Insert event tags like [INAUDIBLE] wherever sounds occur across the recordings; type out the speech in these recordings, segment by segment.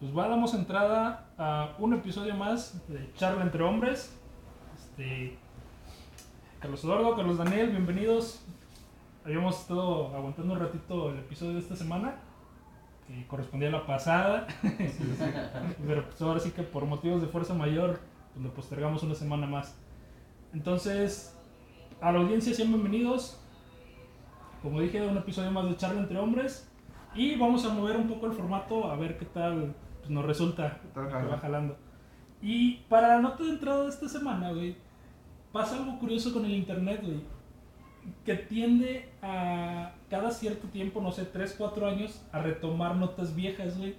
pues va, damos entrada a un episodio más de Charla entre Hombres. Este, Carlos Eduardo, Carlos Daniel, bienvenidos. Habíamos estado aguantando un ratito el episodio de esta semana, que correspondía a la pasada. [LAUGHS] Pero pues ahora sí que por motivos de fuerza mayor, pues lo postergamos una semana más. Entonces, a la audiencia sean bienvenidos. Como dije, un episodio más de Charla entre Hombres. Y vamos a mover un poco el formato a ver qué tal pues, nos resulta jala? va jalando. Y para la nota de entrada de esta semana, güey, pasa algo curioso con el internet, güey. Que tiende a cada cierto tiempo, no sé, 3, 4 años, a retomar notas viejas, güey.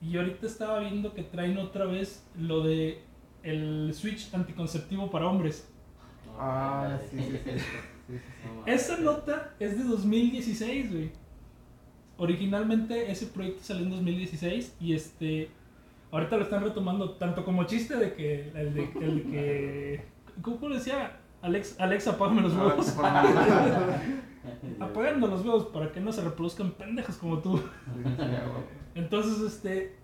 Y ahorita estaba viendo que traen otra vez lo de el switch anticonceptivo para hombres. Ah, sí, sí, sí. sí, sí, sí. Esa nota es de 2016, güey. Originalmente ese proyecto salió en 2016 y este ahorita lo están retomando tanto como chiste de que el de, el de que ¿cómo le decía? Alex, Alexa, apágame los huevos. Apagando [LAUGHS] los huevos para que no se reproduzcan pendejos como tú. [LAUGHS] Entonces, este,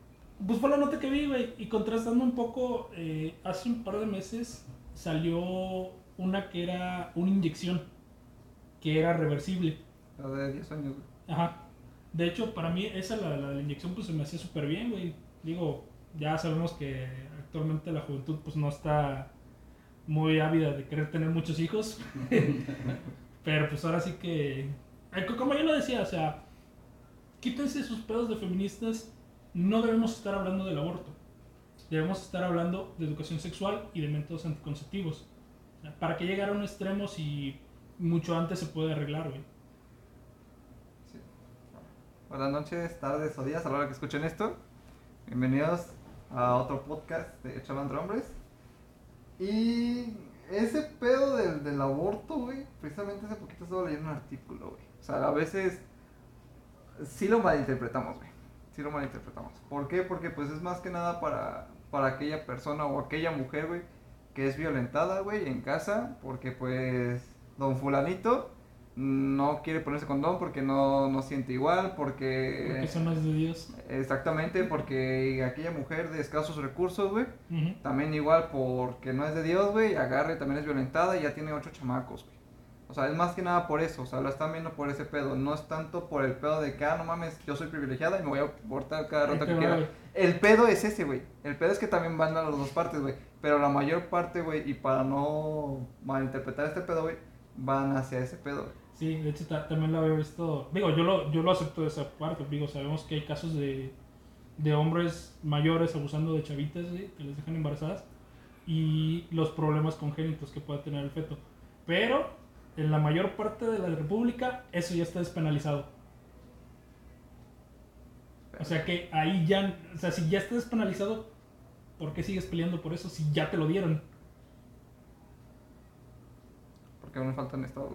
pues fue la nota que vi, güey. Y contrastando un poco, eh, hace un par de meses salió una que era una inyección que era reversible. La de 10 años, güey. Ajá. De hecho, para mí esa, la, la, la inyección, pues se me hacía súper bien, güey. Digo, ya sabemos que actualmente la juventud, pues no está muy ávida de querer tener muchos hijos. [LAUGHS] Pero pues ahora sí que, eh, como yo lo decía, o sea, quítense sus pedos de feministas. No debemos estar hablando del aborto. Debemos estar hablando de educación sexual y de métodos anticonceptivos. ¿Para que llegar a un extremo si mucho antes se puede arreglar, güey? Buenas noches, tardes o días a la hora que escuchen esto. Bienvenidos a otro podcast de Charla entre Hombres. Y ese pedo del, del aborto, güey, precisamente hace poquito estaba leyendo un artículo, güey. O sea, a veces sí lo malinterpretamos, güey. Sí lo malinterpretamos. ¿Por qué? Porque pues es más que nada para, para aquella persona o aquella mujer, güey, que es violentada, güey, en casa, porque pues don fulanito no quiere ponerse condón porque no, no siente igual, porque... Porque eso no es de Dios. Exactamente, porque aquella mujer de escasos recursos, güey, también igual porque no es de Dios, güey, agarre, también es violentada y ya tiene ocho chamacos, güey. O sea, es más que nada por eso, o sea, lo están viendo por ese pedo, no es tanto por el pedo de que, ah, no mames, yo soy privilegiada y me voy a abortar cada rato que quiera. El pedo es ese, güey. El pedo es que también van a las dos partes, güey. Pero la mayor parte, güey, y para no malinterpretar este pedo, güey, van hacia ese pedo, güey. Sí, de hecho ta- también lo había visto. Digo, yo lo, yo lo acepto de esa parte. Digo, sabemos que hay casos de, de hombres mayores abusando de chavitas güey, que les dejan embarazadas y los problemas congénitos que pueda tener el feto. Pero en la mayor parte de la República eso ya está despenalizado. O sea que ahí ya, o sea, si ya está despenalizado, ¿por qué sigues peleando por eso si ya te lo dieron? Porque aún faltan estados.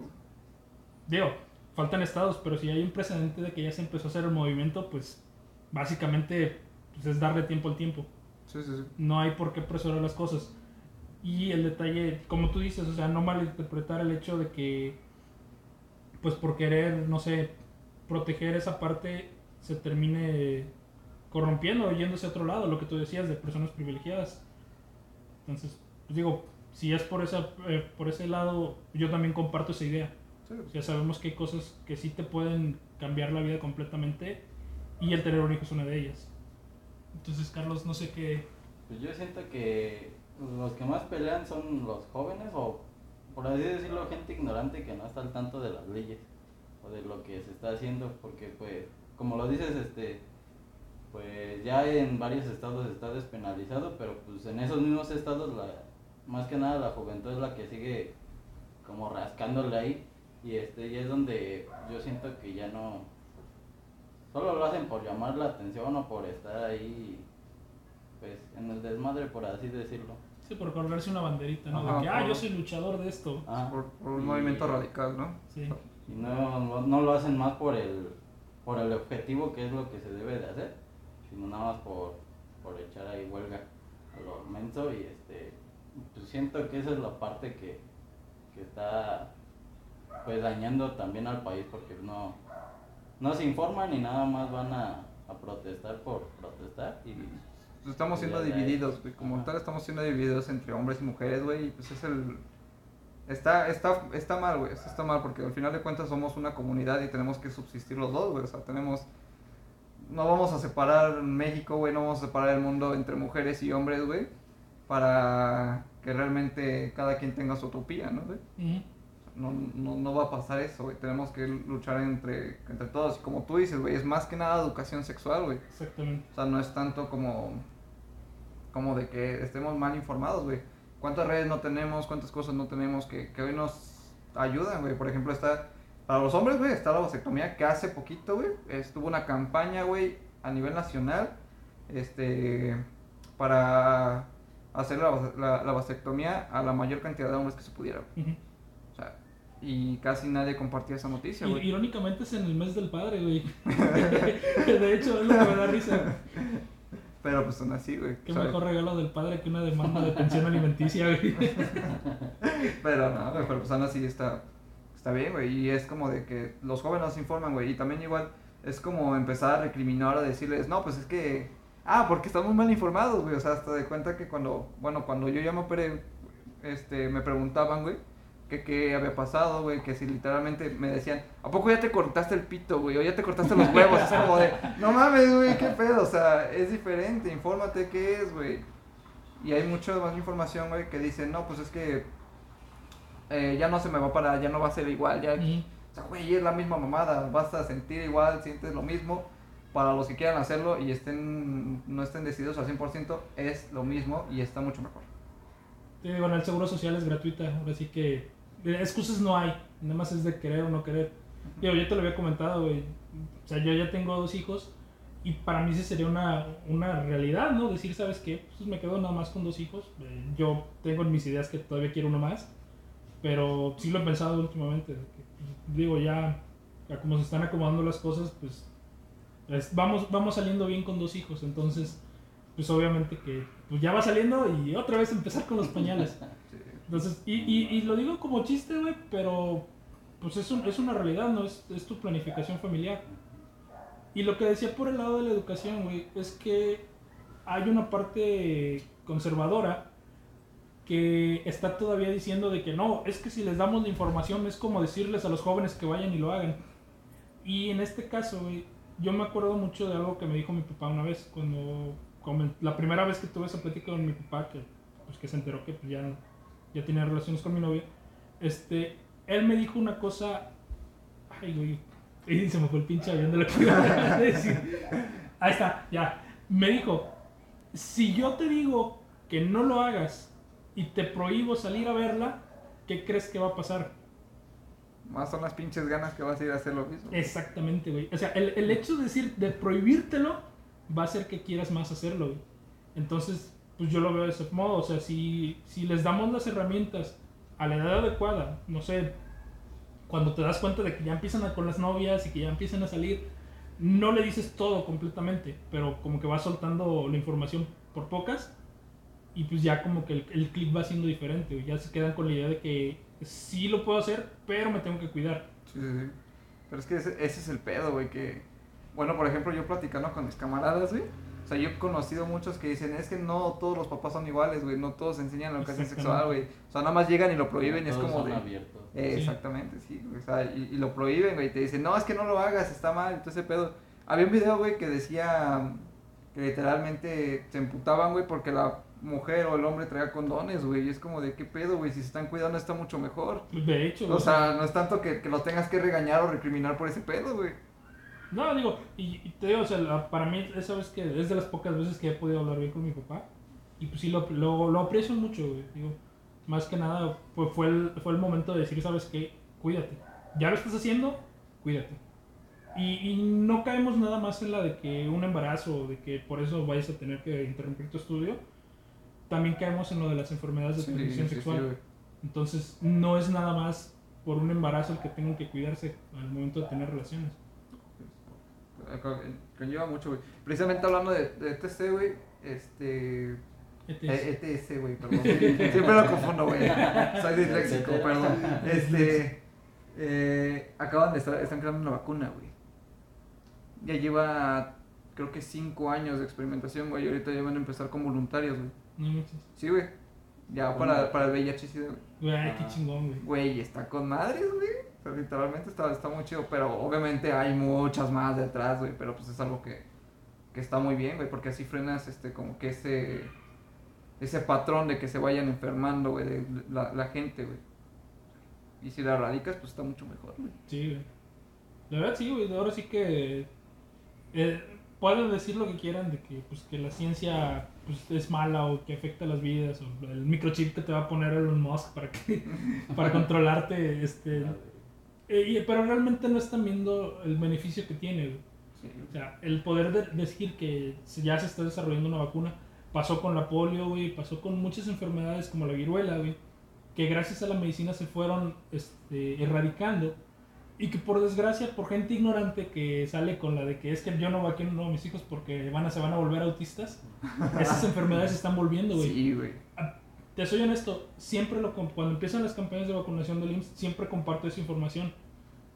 Digo, faltan estados, pero si hay un precedente de que ya se empezó a hacer el movimiento, pues básicamente pues, es darle tiempo al tiempo. Sí, sí, sí. No hay por qué apresurar las cosas. Y el detalle, como tú dices, o sea, no malinterpretar el hecho de que, pues por querer, no sé, proteger esa parte, se termine corrompiendo yéndose a otro lado, lo que tú decías de personas privilegiadas. Entonces, pues digo, si es por, esa, eh, por ese lado, yo también comparto esa idea. Sí, Ya sabemos que hay cosas que sí te pueden cambiar la vida completamente y el tener un hijo es una de ellas. Entonces, Carlos, no sé qué... Pues yo siento que los que más pelean son los jóvenes o, por así decirlo, gente ignorante que no está al tanto de las leyes o de lo que se está haciendo, porque pues, como lo dices, este, pues ya en varios estados está despenalizado, pero pues en esos mismos estados, la, más que nada la juventud es la que sigue como rascándole ahí y este y es donde yo siento que ya no solo lo hacen por llamar la atención o por estar ahí pues en el desmadre por así decirlo Sí, por colgarse una banderita, ¿no? Ajá, de que, ah, por- yo soy luchador de esto. Ah, Por, por un y- movimiento radical, ¿no? Sí. y no, no, no lo hacen más por el por el objetivo que es lo que se debe de hacer sino nada más por, por echar ahí huelga a lo menso y este pues siento que esa es la parte que, que está pues dañando también al país porque no no se informan y nada más van a a protestar por protestar y Pues estamos siendo Ya, ya, divididos, güey. Como ajá. tal, estamos siendo divididos entre hombres y mujeres, güey. Y pues es el. Está, está, está mal, güey. Está mal porque al final de cuentas somos una comunidad y tenemos que subsistir los dos, güey. O sea, tenemos. No vamos a separar México, güey. No vamos a separar el mundo entre mujeres y hombres, güey. Para que realmente cada quien tenga su utopía, ¿no, güey? Ujú. No, no, no va a pasar eso, güey. Tenemos que luchar entre, entre todos. Y como tú dices, güey, es más que nada educación sexual, güey. Exactamente. O sea, no es tanto como, como de que estemos mal informados, güey. ¿Cuántas redes no tenemos? ¿Cuántas cosas no tenemos que, que hoy nos ayudan, güey? Por ejemplo, está, para los hombres, güey, está la vasectomía que hace poquito, güey, estuvo una campaña, güey, a nivel nacional, este, para hacer la, la, la vasectomía a la mayor cantidad de hombres que se pudiera. Y casi nadie compartía esa noticia, güey. Irónicamente es en el mes del padre, güey. [LAUGHS] de hecho, es lo que me da risa. Pero pues son así, güey. Qué mejor regalo del padre que una demanda de pensión alimenticia, güey. [LAUGHS] Pero no, güey, pero pues aún así está, está bien, güey. Y es como de que los jóvenes nos informan, güey. Y también igual es como empezar a recriminar, a decirles, no, pues es que, ah, porque estamos mal informados, güey. O sea, hasta de cuenta que cuando, bueno, cuando yo ya me operé, este, me preguntaban, güey, que qué había pasado, güey. Que si literalmente me decían, ¿a poco ya te cortaste el pito, güey? O ya te cortaste los huevos. es como de, no mames, güey, qué pedo. O sea, es diferente, infórmate qué es, güey. Y hay mucha más información, güey, que dicen, no, pues es que eh, ya no se me va a parar, ya no va a ser igual, ya, o sea, güey, es la misma mamada, vas a sentir igual, sientes lo mismo, para los que quieran hacerlo y estén, no estén decididos al 100%, es lo mismo y está mucho mejor. Te digo, bueno, el seguro social es gratuita, ahora sí que excusas no hay, nada más es de querer o no querer. Digo, yo te lo había comentado, güey. O sea, yo ya tengo dos hijos y para mí sí sería una, una realidad, ¿no? Decir, ¿sabes qué? Pues me quedo nada más con dos hijos. Eh, yo tengo en mis ideas que todavía quiero uno más, pero sí lo he pensado últimamente. pues, digo, ya, ya como se están acomodando las cosas, pues es- vamos, vamos saliendo bien con dos hijos, entonces, pues obviamente que pues ya va saliendo y otra vez empezar con los pañales. [LAUGHS] Entonces, y, y, lo digo como chiste, güey, pero pues es, un- es una realidad, ¿no? Es, es tu planificación familiar. Y lo que decía por el lado de la educación, güey, es que hay una parte conservadora que está todavía diciendo de que no, es que si les damos la información es como decirles a los jóvenes que vayan y lo hagan. Y en este caso, güey, yo me acuerdo mucho de algo que me dijo mi papá una vez, cuando, comen- la primera vez que tuve esa plática con mi papá, que, pues, que se enteró que pues, ya, ya tenía relaciones con mi novia, este, él me dijo una cosa, ay, güey, y se me fue el pinche avión de lo que iba a decir. Ahí está, ya. Me dijo, si yo te digo que no lo hagas y te prohíbo salir a verla, ¿qué crees que va a pasar? Más son las pinches ganas que vas a ir a hacer lo mismo. Exactamente, güey. O sea, el, el hecho de decir, de prohibírtelo, va a hacer que quieras más hacerlo, güey. Entonces, pues yo lo veo de ese modo. O sea, si, si les damos las herramientas a la edad adecuada, no sé, cuando te das cuenta de que ya empiezan a con las novias y que ya empiezan a salir, no le dices todo completamente, pero como que vas soltando la información por pocas y pues ya como que el, el clip va siendo diferente. Ya se quedan con la idea de que sí lo puedo hacer, pero me tengo que cuidar. Sí, sí, sí. Pero es que ese, ese es el pedo, güey, que... Bueno, por ejemplo, yo platicando con mis camaradas, güey. O sea, yo he conocido muchos que dicen, es que no todos los papás son iguales, güey. No todos enseñan la educación sexual, [LAUGHS] güey. O sea, nada más llegan y lo prohíben y es como son de... abiertos. Eh, Sí. Exactamente, sí, o sea, y, y lo prohíben, güey, te dicen, no, es que no lo hagas, está mal, entonces ese pedo. Había un video, güey, que decía que literalmente se emputaban, güey, porque la mujer o el hombre traía condones, güey, y es como de, ¿qué pedo, güey? Si se están cuidando está mucho mejor. De hecho, O sea, no es tanto que, que lo tengas que regañar o recriminar por ese pedo, güey. No, digo, y, y te digo, o sea, la- para mí esa vez que es de las pocas veces que he podido hablar bien con mi papá. Y pues sí, lo, lo, lo aprecio mucho, güey. Digo, más que nada, pues fue el, fue el momento de decir, ¿sabes qué? Cuídate. Ya lo estás haciendo, cuídate. Y, y no caemos nada más en la de que un embarazo de que por eso vayas a tener que interrumpir tu estudio. También caemos en lo de las enfermedades de Sí, transmisión sí, sexual. Entonces, no es nada más por un embarazo el que tengan que cuidarse al momento de tener relaciones. Conlleva mucho, güey. Precisamente hablando de, de ETC, güey, este... ETS. Eh, ETS, güey, perdón. siempre lo confundo, güey. Soy disléxico, [LAUGHS] perdón. Este. Eh, acaban de estar. Están creando una vacuna, güey. Ya lleva creo que 5 años de experimentación, güey. Y ahorita ya van a empezar con voluntarios, güey. No manches. Sí, güey. Ya para, para el VIH, sí, güey. Güey, qué Ah. chingón, güey. Güey, está con madres, güey. Literalmente está, está muy chido. Pero obviamente hay muchas más detrás, güey. Pero pues es algo que, que está muy bien, güey. Porque así frenas, este, como que ese. Ese patrón de que se vayan enfermando, güey, de la, la gente, güey. Y si la erradicas, pues está mucho mejor, güey. Sí, güey. La verdad sí, güey. Ahora sí que eh, pueden decir lo que quieran de que pues que la ciencia pues, es mala o que afecta las vidas o el microchip que te va a poner Elon Musk para que [LAUGHS] para controlarte este eh, pero realmente no están viendo el beneficio que tiene, güey. Sí, O sea, el poder de decir que ya se está desarrollando una vacuna pasó con la polio, güey, pasó con muchas enfermedades como la viruela, güey, que gracias a la medicina se fueron este, erradicando y que por desgracia, por gente ignorante que sale con la de que es que yo no vacuno a mis hijos porque van a, se van a volver autistas, esas [LAUGHS] enfermedades se están volviendo, güey. Sí, güey. Te soy honesto, siempre lo cuando empiezan las campañas de vacunación del IMSS, siempre comparto esa información.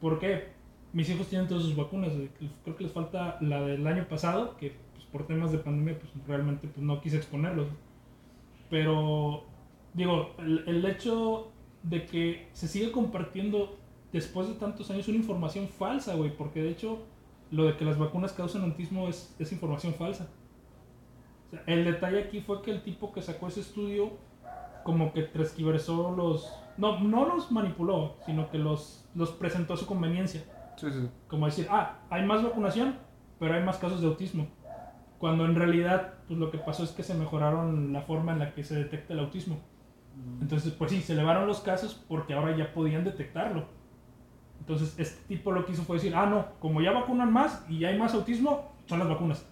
¿Por qué? Mis hijos tienen todas sus vacunas, creo que les falta la del año pasado, que pues, por temas de pandemia pues realmente pues, no quise exponerlos. Pero digo, el, hecho de que se sigue compartiendo después de tantos años una información falsa, güey, porque de hecho lo de que las vacunas causan autismo es, es información falsa. El detalle aquí fue que el tipo que sacó ese estudio como que transquiversó los... No, no los manipuló, sino que los, los presentó a su conveniencia. Sí, sí. Como decir, ah, hay más vacunación, pero hay más casos de autismo. Cuando en realidad pues, lo que pasó es que se mejoraron la forma en la que se detecta el autismo. Entonces, pues sí, se elevaron los casos porque ahora ya podían detectarlo. Entonces, este tipo lo que hizo fue decir, ah, no, como ya vacunan más y ya hay más autismo, son las vacunas.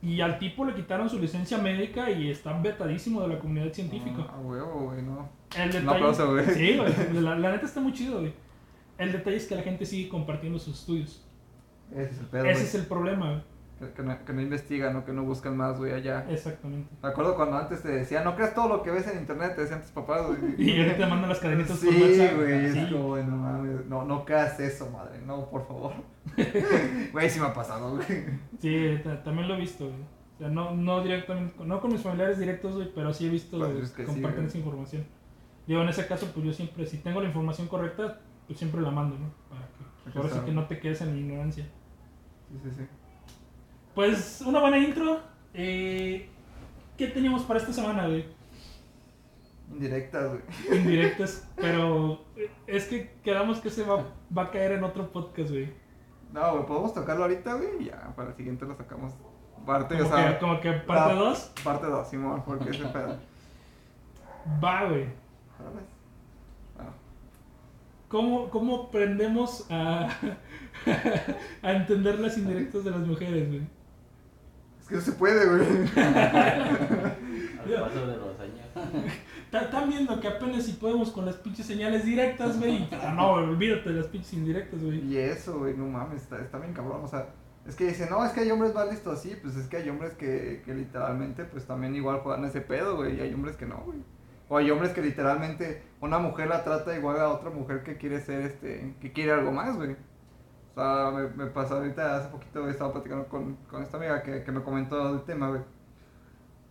Y al tipo le quitaron su licencia médica y está vetadísimo de la comunidad científica. Ah, huevo, güey, no. El detalle, aplauso, güey. Sí, güey. La, la neta está muy chido, güey. El detalle es que la gente sigue compartiendo sus estudios. Ese es el pedo, Ese es el problema, güey. Que, que no, que no investigan o que no buscan más, güey, allá. Exactamente. Me acuerdo cuando antes te decía, no creas todo lo que ves en internet, te decían tus papás, güey. [LAUGHS] Y ahorita te mandan las cadenitas Sí, por WhatsApp. güey, Sí. es como, bueno, mames, no, no creas eso, madre, no, por favor. [LAUGHS] Güey, sí me ha pasado, güey. Sí, ta- también lo he visto, güey. O sea, no, no directamente, no con mis familiares directos, güey, pero sí he visto Pues güey, es que que sí, comparten esa información. Digo, en ese caso, pues yo siempre, si tengo la información correcta, pues siempre la mando, ¿no? Para que, ahora sí que no te quedes en la ignorancia. Sí, sí, sí. Pues, una buena intro. Eh, ¿Qué teníamos para esta semana, güey? Indirectas, güey. Indirectas, [LAUGHS] pero eh, es que quedamos que se va, va a caer en otro podcast, güey. No, güey, podemos tocarlo ahorita, güey, y ya, para el siguiente lo sacamos. Parte, o Como, sea, que, como que parte ah. 2, parte 2, Simón, porque ese pedo. [LAUGHS] va, güey. Bueno, ¿Cómo, ¿Cómo aprendemos a, [LAUGHS] a entender las indirectas de las mujeres, güey? Es que no se puede, güey. Al paso de los años. [LAUGHS] Están viendo que apenas si podemos con las pinches señales directas, güey. y, ah, No, olvídate de las pinches indirectas, güey. Y eso, güey, no mames, está, está bien cabrón, o sea, es que dicen, no, es que hay hombres más listos, sí, pues es que hay hombres que, que literalmente, pues también igual juegan ese pedo, güey, y hay hombres que no, güey. O hay hombres que literalmente una mujer la trata igual a otra mujer que quiere ser, este, que quiere algo más, güey. O sea, me, me pasó ahorita, hace poquito, güey, estaba platicando con, con esta amiga que, que me comentó el tema, güey.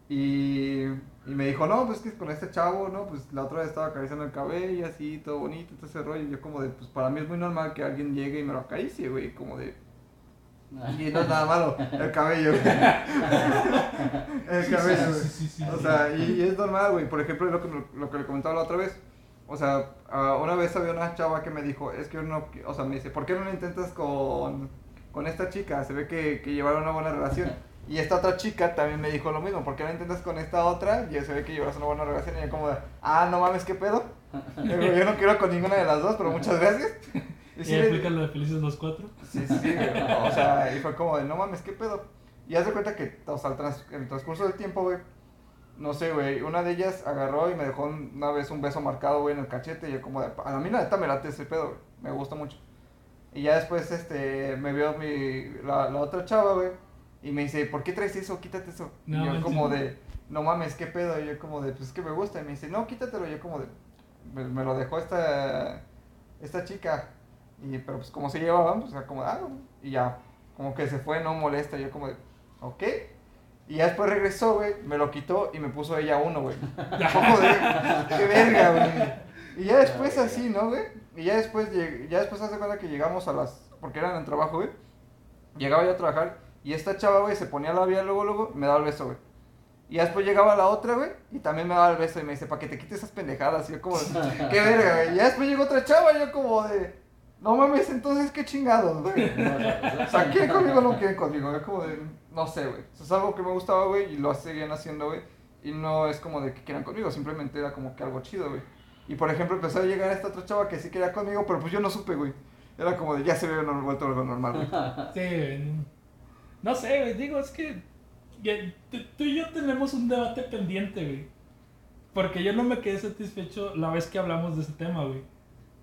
Y, y me dijo, no, pues que con este chavo, ¿no? Pues la otra vez estaba acariciando el cabello, así, todo bonito, todo ese rollo. Y yo como de, pues para mí es muy normal que alguien llegue y me lo acaricie, güey. Como de, y no es nada malo, el cabello, güey. [LAUGHS] El cabello, sí, güey. sí, sí, sí, O sea, y, y es normal, güey. Por ejemplo, lo que, lo que le comentaba la otra vez. O sea, ah, una vez había una chava que me dijo, es que yo no, qui- o sea, me dice, ¿por qué no lo intentas con, con esta chica? Se ve que, que llevaron una buena relación. Y esta otra chica también me dijo lo mismo, ¿por qué no intentas con esta otra? Y se ve que llevas una buena relación. Y yo como de, ah, no mames, ¿qué pedo? [LAUGHS] Yo no quiero con ninguna de las dos, pero muchas gracias. [LAUGHS] Y ¿Y sí le- aplican lo de Felices los Cuatro? Sí, sí. O sea, y fue como de, no mames, ¿qué pedo? Y haz de cuenta que, o sea, el, trans- el transcurso del tiempo, güey, no sé, güey, una de ellas agarró y me dejó una vez un beso marcado, güey, en el cachete, y yo como de, a mí la neta me late ese pedo, güey, me gusta mucho. Y ya después, este, me vio mi, la, la otra chava, güey, y me dice, ¿por qué traes eso? Quítate eso. No y yo como de, no mames, ¿qué pedo? Y yo como de, pues es que me gusta. Y me dice, no, quítatelo. Y yo como de, me, me lo dejó esta, esta chica. Y, pero pues como se llevaban, pues como, ah, y ya. como que se fue, no molesta, yo como de, ok. Y ya después regresó, güey, me lo quitó y me puso ella uno, güey. De, qué verga, güey. Y ya después así, ¿no, güey? Y ya después, lleg- ya después hace cuenta que llegamos a las, porque eran en trabajo, güey. Llegaba yo a trabajar y esta chava, güey, se ponía labial luego, luego, me daba el beso, güey. Y ya después llegaba la otra, güey, y también me daba el beso y me dice, para que te quites esas pendejadas. Y yo como, qué verga, güey. Y ya después llegó otra chava y yo como de, no mames, entonces qué chingados, güey. [LAUGHS] O sea, quieren conmigo o no quieren conmigo. Es como de, no sé, güey. Eso es algo que me gustaba, güey, y lo seguían haciendo, güey. Y no es como de que quieran conmigo, simplemente era como que algo chido, güey. Y por ejemplo, empezó a llegar esta otra chava que sí quería conmigo, pero pues yo no supe, güey. Era como de, ya se ve vuelto algo normal, güey. [LAUGHS] Sí, güey. No sé, güey. Digo, es que tú y yo tenemos un debate pendiente, güey. Porque yo no me quedé satisfecho la vez que hablamos de ese tema, güey.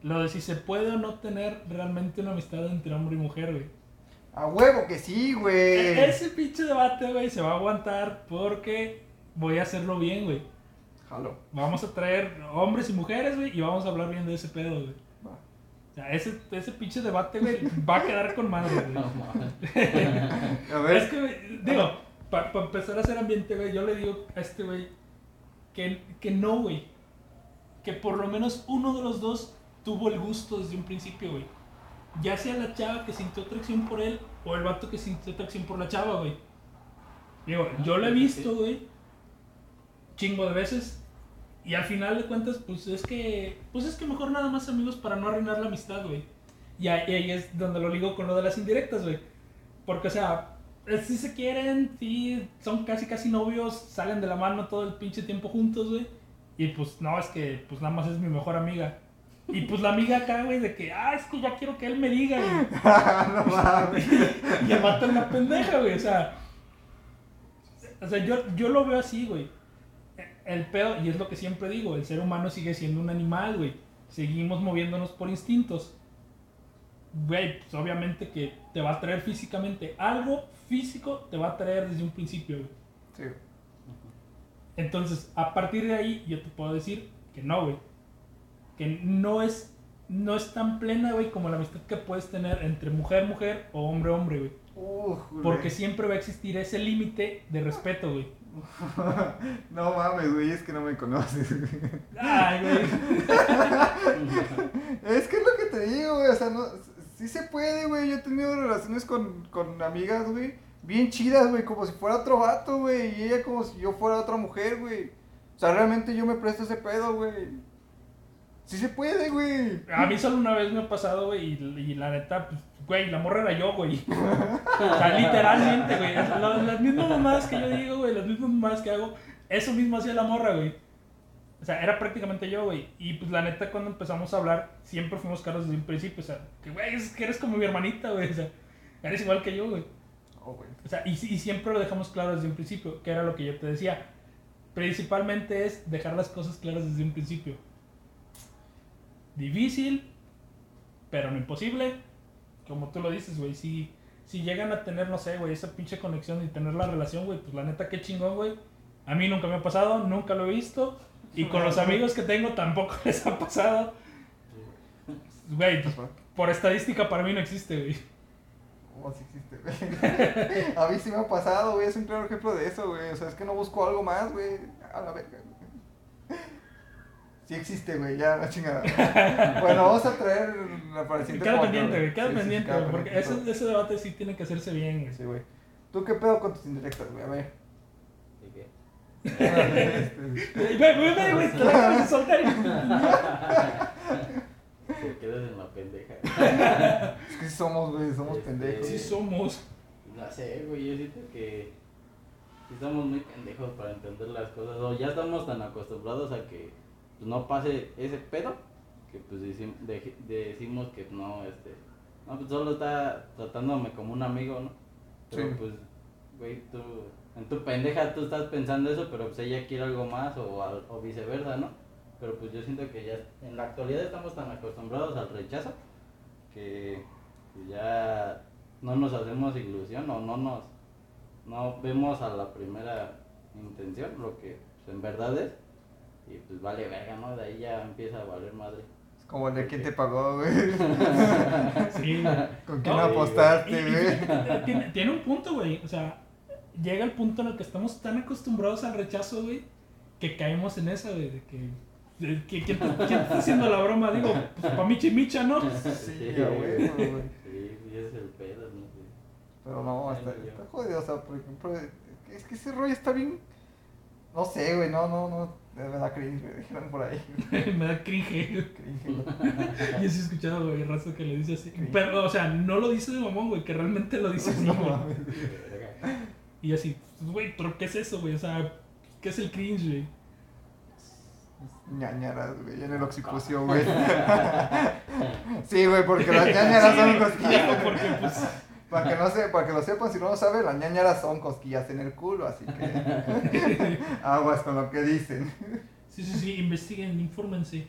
Lo de si se puede o no tener realmente una amistad entre hombre y mujer, güey. A huevo que sí, E- güey. Ese pinche debate, güey, se va a aguantar porque voy a hacerlo bien, güey. Jalo. Vamos a traer hombres y mujeres, güey, y vamos a hablar bien de ese pedo, güey. Va. O sea, ese, ese pinche debate, güey, va a quedar con madre, güey. [LAUGHS] No. A Es ver. que, güey, digo, para empezar a hacer ambiente, güey, yo le digo a este güey que, que no, güey. Que por lo menos uno de los dos tuvo el gusto desde un principio, güey. Ya sea la chava que sintió atracción por él o el vato que sintió atracción por la chava, güey. Digo, yo lo he visto, güey, chingo de veces. Y al final de cuentas, pues es que, pues es que mejor nada más amigos para no arruinar la amistad, güey. Y ahí, y ahí es donde lo ligo con lo de las indirectas, güey. Porque, o sea, si se quieren, sí, son casi casi novios, salen de la mano todo el pinche tiempo juntos, güey. Y pues, no, es que, pues nada más es mi mejor amiga. Y pues la amiga acá, güey, de que, ah, es que ya quiero que él me diga, güey. [LAUGHS] no mames. Y el vato es la pendeja, güey, o sea. O sea, yo, yo lo veo así, güey. El pedo, y es lo que siempre digo, el ser humano sigue siendo un animal, güey. Seguimos moviéndonos por instintos. Güey, pues obviamente que te va a traer físicamente. Algo físico te va a traer desde un principio, güey. Sí. Entonces, a partir de ahí, yo te puedo decir que no, güey. Que no es, no es tan plena, güey, como la amistad que puedes tener entre mujer-mujer o hombre-hombre, güey. Uf, güey. Porque siempre va a existir ese límite de respeto, güey. [LAUGHS] No mames, güey, es que no me conoces. Ay, güey. [LAUGHS] Es que es lo que te digo, güey. O sea, no, sí se puede, güey. Yo he tenido relaciones con, con amigas, güey. Bien chidas, güey. Como si fuera otro vato, güey. Y ella como si yo fuera otra mujer, güey. O sea, realmente yo me presto ese pedo, güey. Sí se puede, güey. A mí solo una vez me ha pasado, güey, y, y la neta, pues, güey, la morra era yo, güey. [LAUGHS] O sea, literalmente, güey. Las mismas mamadas que yo digo, güey, las mismas mamadas que hago, eso mismo hacía la morra, güey. O sea, era prácticamente yo, güey. Y pues la neta, cuando empezamos a hablar, siempre fuimos caros desde un principio. O sea, que, güey, es que eres como mi hermanita, güey. O sea, eres igual que yo, güey. Oh, güey. O sea, y, y siempre lo dejamos claro desde un principio, que era lo que yo te decía. Principalmente es dejar las cosas claras desde un principio. Difícil, pero no imposible. Como tú lo dices, güey. Si, si llegan a tener, no sé, güey, esa pinche conexión y tener la relación, güey, pues la neta, qué chingón, güey. A mí nunca me ha pasado, nunca lo he visto. Y con los amigos que tengo tampoco [LAUGHS] les ha pasado. Güey, pues, por estadística para mí no existe, güey. Oh, sí existe, güey. [LAUGHS] A mí sí me ha pasado, güey. Es un claro ejemplo de eso, güey. O sea, es que no busco algo más, güey. A la verga, güey. Sí existe, güey. Ya, la chingada. Bueno, vamos a traer la siguiente Queda pendiente, güey, queda Sí, sí, pendiente, queda güey, porque pendiente ese, ese debate sí tiene que hacerse bien, güey. Sí, güey. ¿Tú qué pedo con tus indirectas, güey? A ver. ¿Y qué? Este, Güey, güey, güey, güey, te la acabas de soltar Te quedas en la pendeja. Es que sí somos, güey. Somos Este, pendejos. Sí somos. No sé, güey, yo siento que sí somos muy pendejos para entender las cosas. O ya estamos tan acostumbrados a que pues, no pase ese pedo que pues decim- deji- decimos que no, este, no, pues solo está tratándome como un amigo, ¿no? Pero Sí. pues, güey, tú, en tu pendeja tú estás pensando eso, pero pues ella quiere algo más o, viceversa, ¿no? Pero pues yo siento que ya en la actualidad estamos tan acostumbrados al rechazo que pues, ya no nos hacemos ilusión o no nos no vemos a la primera intención lo que pues, en verdad es y pues vale verga, ¿no? De ahí ya empieza a valer madre. Es como el de quién te pagó, güey. [LAUGHS] Sí, güey. ¿Con quién No, apostaste, güey? tiene, tiene un punto, güey. O sea, llega el punto en el que estamos tan acostumbrados al rechazo, güey, que caemos en esa, güey, de que. ¿quién, te- quién está haciendo la broma? Digo, pues pa' Micha y Micha, ¿no? Sí, güey. Sí, sí, es el pedo, ¿no? Pero no, está, está jodido, o sea, por ejemplo, es que ese rollo está bien. No sé, güey, no, no, no. Me da cringe, me dijeron por ahí. [LAUGHS] Me da cringe. Cringe. [LAUGHS] Yo sí he escuchado, güey, raza que le dice así. Pero, o sea, no lo dice de mamón, güey, que realmente lo dice así, No mames. Y así, pues, güey, ¿pero qué es eso, güey? O sea, ¿qué es el cringe, güey? ñañaras, güey, en el occipucio, [LAUGHS] güey. sí, güey, porque las ñañaras son Sí, cosquillas. porque, pues, Para que no se, para que lo sepan, si no lo saben, las ñañaras son cosquillas en el culo, así que [LAUGHS] aguas con lo que dicen. sí, sí, sí, investiguen, infórmense.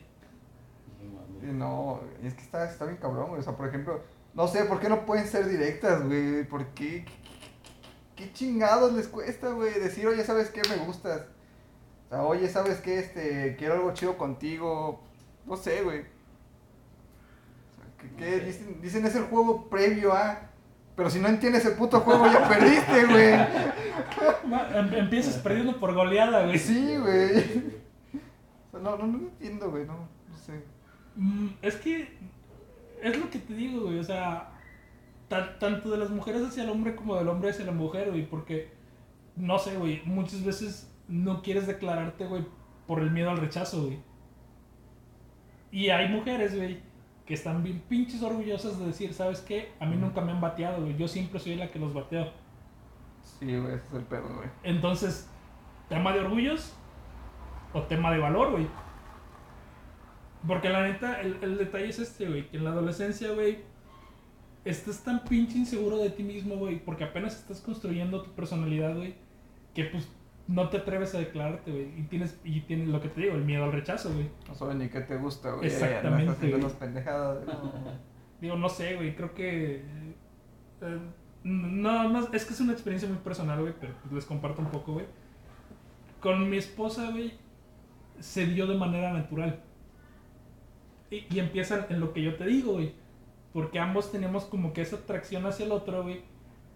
No es que está, está bien cabrón, güey. O sea, por ejemplo, no sé, ¿por qué no pueden ser directas, güey? ¿Por qué? ¿Qué, qué- qué chingados les cuesta, güey? Decir, oye, ¿sabes qué? Me gustas. O sea, oye, ¿sabes qué? Este, quiero algo chido contigo. No sé, güey. O sea, ¿qué, qué? Dicen, dicen, es el juego previo a... Pero si no entiendes el puto juego, ya perdiste, güey. Em- Empiezas perdiendo por goleada, güey. Sí, güey. O sea, no, no, no entiendo, güey, no, no sé. Mm, Es que es lo que te digo, güey. O sea, ta- tanto de las mujeres hacia el hombre como del hombre hacia la mujer, güey. Porque, no sé, güey, muchas veces no quieres declararte, güey, por el miedo al rechazo, güey. Y hay mujeres, güey, que están bien pinches orgullosas de decir, ¿sabes qué? A mí nunca me han bateado, güey. Yo siempre soy la que los bateo. Sí, güey, ese es el pedo, güey. Entonces, ¿tema de orgullos o tema de valor, güey? Porque la neta, el, el detalle es este, güey, que en la adolescencia, güey, estás tan pinche inseguro de ti mismo, güey, porque apenas estás construyendo tu personalidad, güey, que pues no te atreves a declararte, güey, y tienes, y tienes lo que te digo, el miedo al rechazo, güey. No sabes ni qué te gusta, güey. Exactamente, Ya, pendejadas. [LAUGHS] Digo, no sé, güey, creo que... eh, no, no, es que es una experiencia muy personal, güey, pero pues, les comparto un poco, güey. Con mi esposa, güey, se dio de manera natural. Y, y empiezan en lo que yo te digo, güey. Porque ambos teníamos como que esa atracción hacia el otro, güey.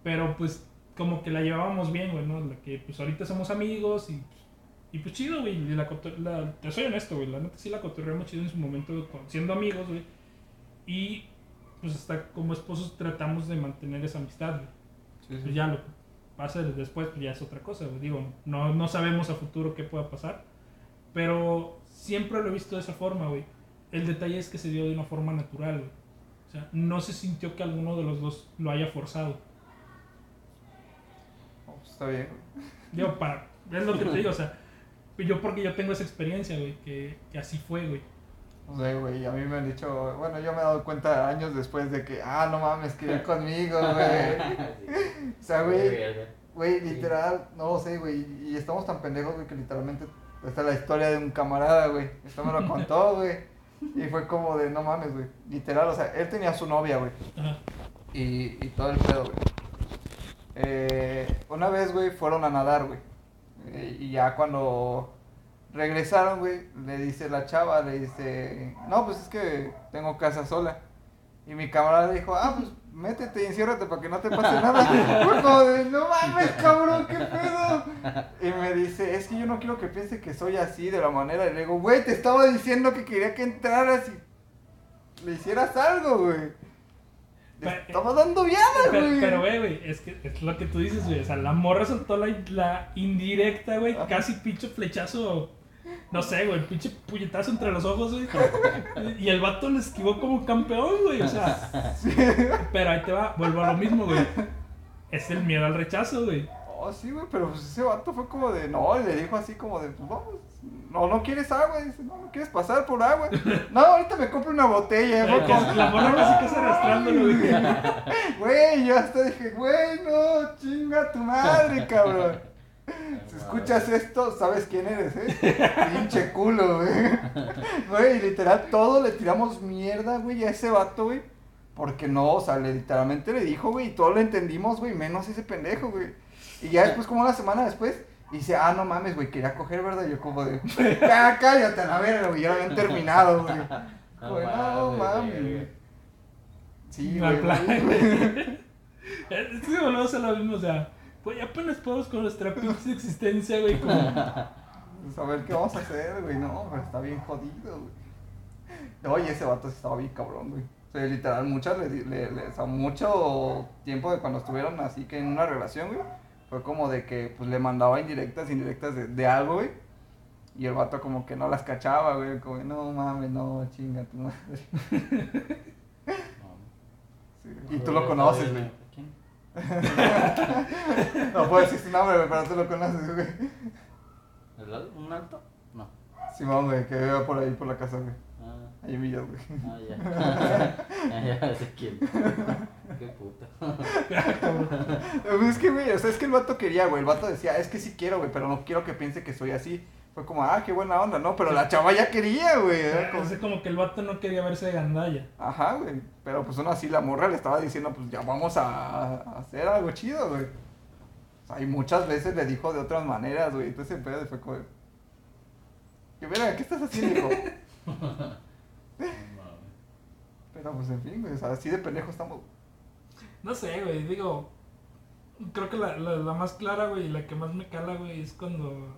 Pero pues como que la llevábamos bien, güey, ¿no? La que pues ahorita somos amigos y... Y pues chido, güey. La, la- te soy honesto, güey. La neta sí la cotorreamos chido en su momento siendo amigos, güey. Y pues hasta como esposos tratamos de mantener esa amistad, güey. Sí, sí. Pues ya lo que pase después, pues ya es otra cosa, güey. Digo, no, no sabemos a futuro qué pueda pasar. Pero siempre lo he visto de esa forma, güey. El detalle es que se dio de una forma natural, güey. O sea, no se sintió que alguno de los dos lo haya forzado. Está bien. Digo, [LAUGHS] para... Es lo que te digo, o sea... Yo porque yo tengo esa experiencia, güey, que, que así fue, güey. No sé, güey. A mí me han dicho, bueno, yo me he dado cuenta años después de que, ah, no mames, quería [LAUGHS] conmigo, güey. O sea, güey, güey, literal, no lo sé, güey. Y estamos tan pendejos, güey, que literalmente esta es la historia de un camarada, güey. Esto me lo [LAUGHS] contó, güey. Y fue como de, no mames, güey. Literal, o sea, él tenía su novia, güey. Ajá. y, y todo el pedo, güey. Eh, una vez, güey, fueron a nadar, güey. Eh, y ya cuando regresaron, güey, le dice la chava, le dice, no, pues es que tengo casa sola. Y mi camarada le dijo, ah, pues métete y enciérrate para que no te pase [LAUGHS] nada. Fue como de, no mames, cabrón, qué pedo. Y me dice, es que yo no quiero que piense que soy así de la manera. Y le digo, güey, te estaba diciendo que quería que entraras y le hicieras algo, güey. Pero- estaba dando viada, güey. pero, güey, güey, es que es lo que tú dices, güey. O sea, la morra soltó la, la indirecta, güey. Casi pinche flechazo. No sé, güey, pinche puñetazo entre los ojos, güey. Y el vato le esquivó como campeón, güey. O sea, [LAUGHS] pero ahí te va, vuelvo a lo mismo, güey. Es el miedo al rechazo, güey. Oh, sí, güey, pero pues ese vato fue como de, no, y le dijo así como de, pues vamos, no, no quieres agua, dice, no, no quieres pasar por agua. [LAUGHS] No, ahorita me compro una botella, Güey, La morra que se arrastrándolo, güey. [LAUGHS] güey, yo hasta dije, güey, no, chinga tu madre, cabrón. Si [LAUGHS] escuchas esto, sabes quién eres, ¿eh? Pinche culo, güey. Güey, literal, todo le tiramos mierda, güey, a ese vato, güey. Porque no, o sea, le, literalmente le dijo, güey, y todos lo entendimos, güey, menos ese pendejo, güey. Y ya después, como una semana después, dice, ah, no mames, güey, quería coger, ¿verdad? Y yo como de, "Ah, cállate a la verga, güey, ya lo habían terminado, güey. [LAUGHS] No Güey, no mames, mames, güey. Sí, güey. [LAUGHS] Es que volvemos a lo mismo, o sea, güey, apenas podemos con nuestra pinche existencia, güey, como... Pues a ver qué vamos a hacer, güey. No, pero está bien jodido, güey. Oye, ese vato sí estaba bien cabrón, güey. O sea, literal, muchas le, le, le- o sea, mucho tiempo de cuando estuvieron así que en una relación, güey. Fue como de que, pues, le mandaba indirectas, indirectas de, de algo, güey. Y el vato como que no las cachaba, güey. Como, no mames, no, chinga tu madre. No. Sí, Y tú lo conoces, güey. ¿Quién? [LAUGHS] No puedo decir su nombre, güey, pero tú lo conoces, güey. ¿El al- ¿Un alto? No. Simón, güey, que vive por ahí, por la casa, güey. Ah, Ahí en Villas, güey. ah ya. [LAUGHS] ya, ya sé quién. Qué puta. Es que, güey, o sea, es que el vato quería, güey. El vato decía, es que sí quiero, güey, pero no quiero que piense que soy así. Fue como, ah, qué buena onda, ¿no? Pero la chava ya quería, güey. Era como- Es como que el vato no quería verse de gandalla. Ajá, güey. Pero pues aún así la morra le estaba diciendo, pues ya vamos a, a hacer algo chido, güey. O sea, y muchas veces le dijo de otras maneras, güey. Entonces el pedo fue como, que mira, ¿qué estás haciendo, hijo? [LAUGHS] Pero pues en fin, güey, o sea, así de pendejo estamos. No sé, güey, digo. Creo que la, la, la más clara, güey, y la que más me cala, güey, es cuando.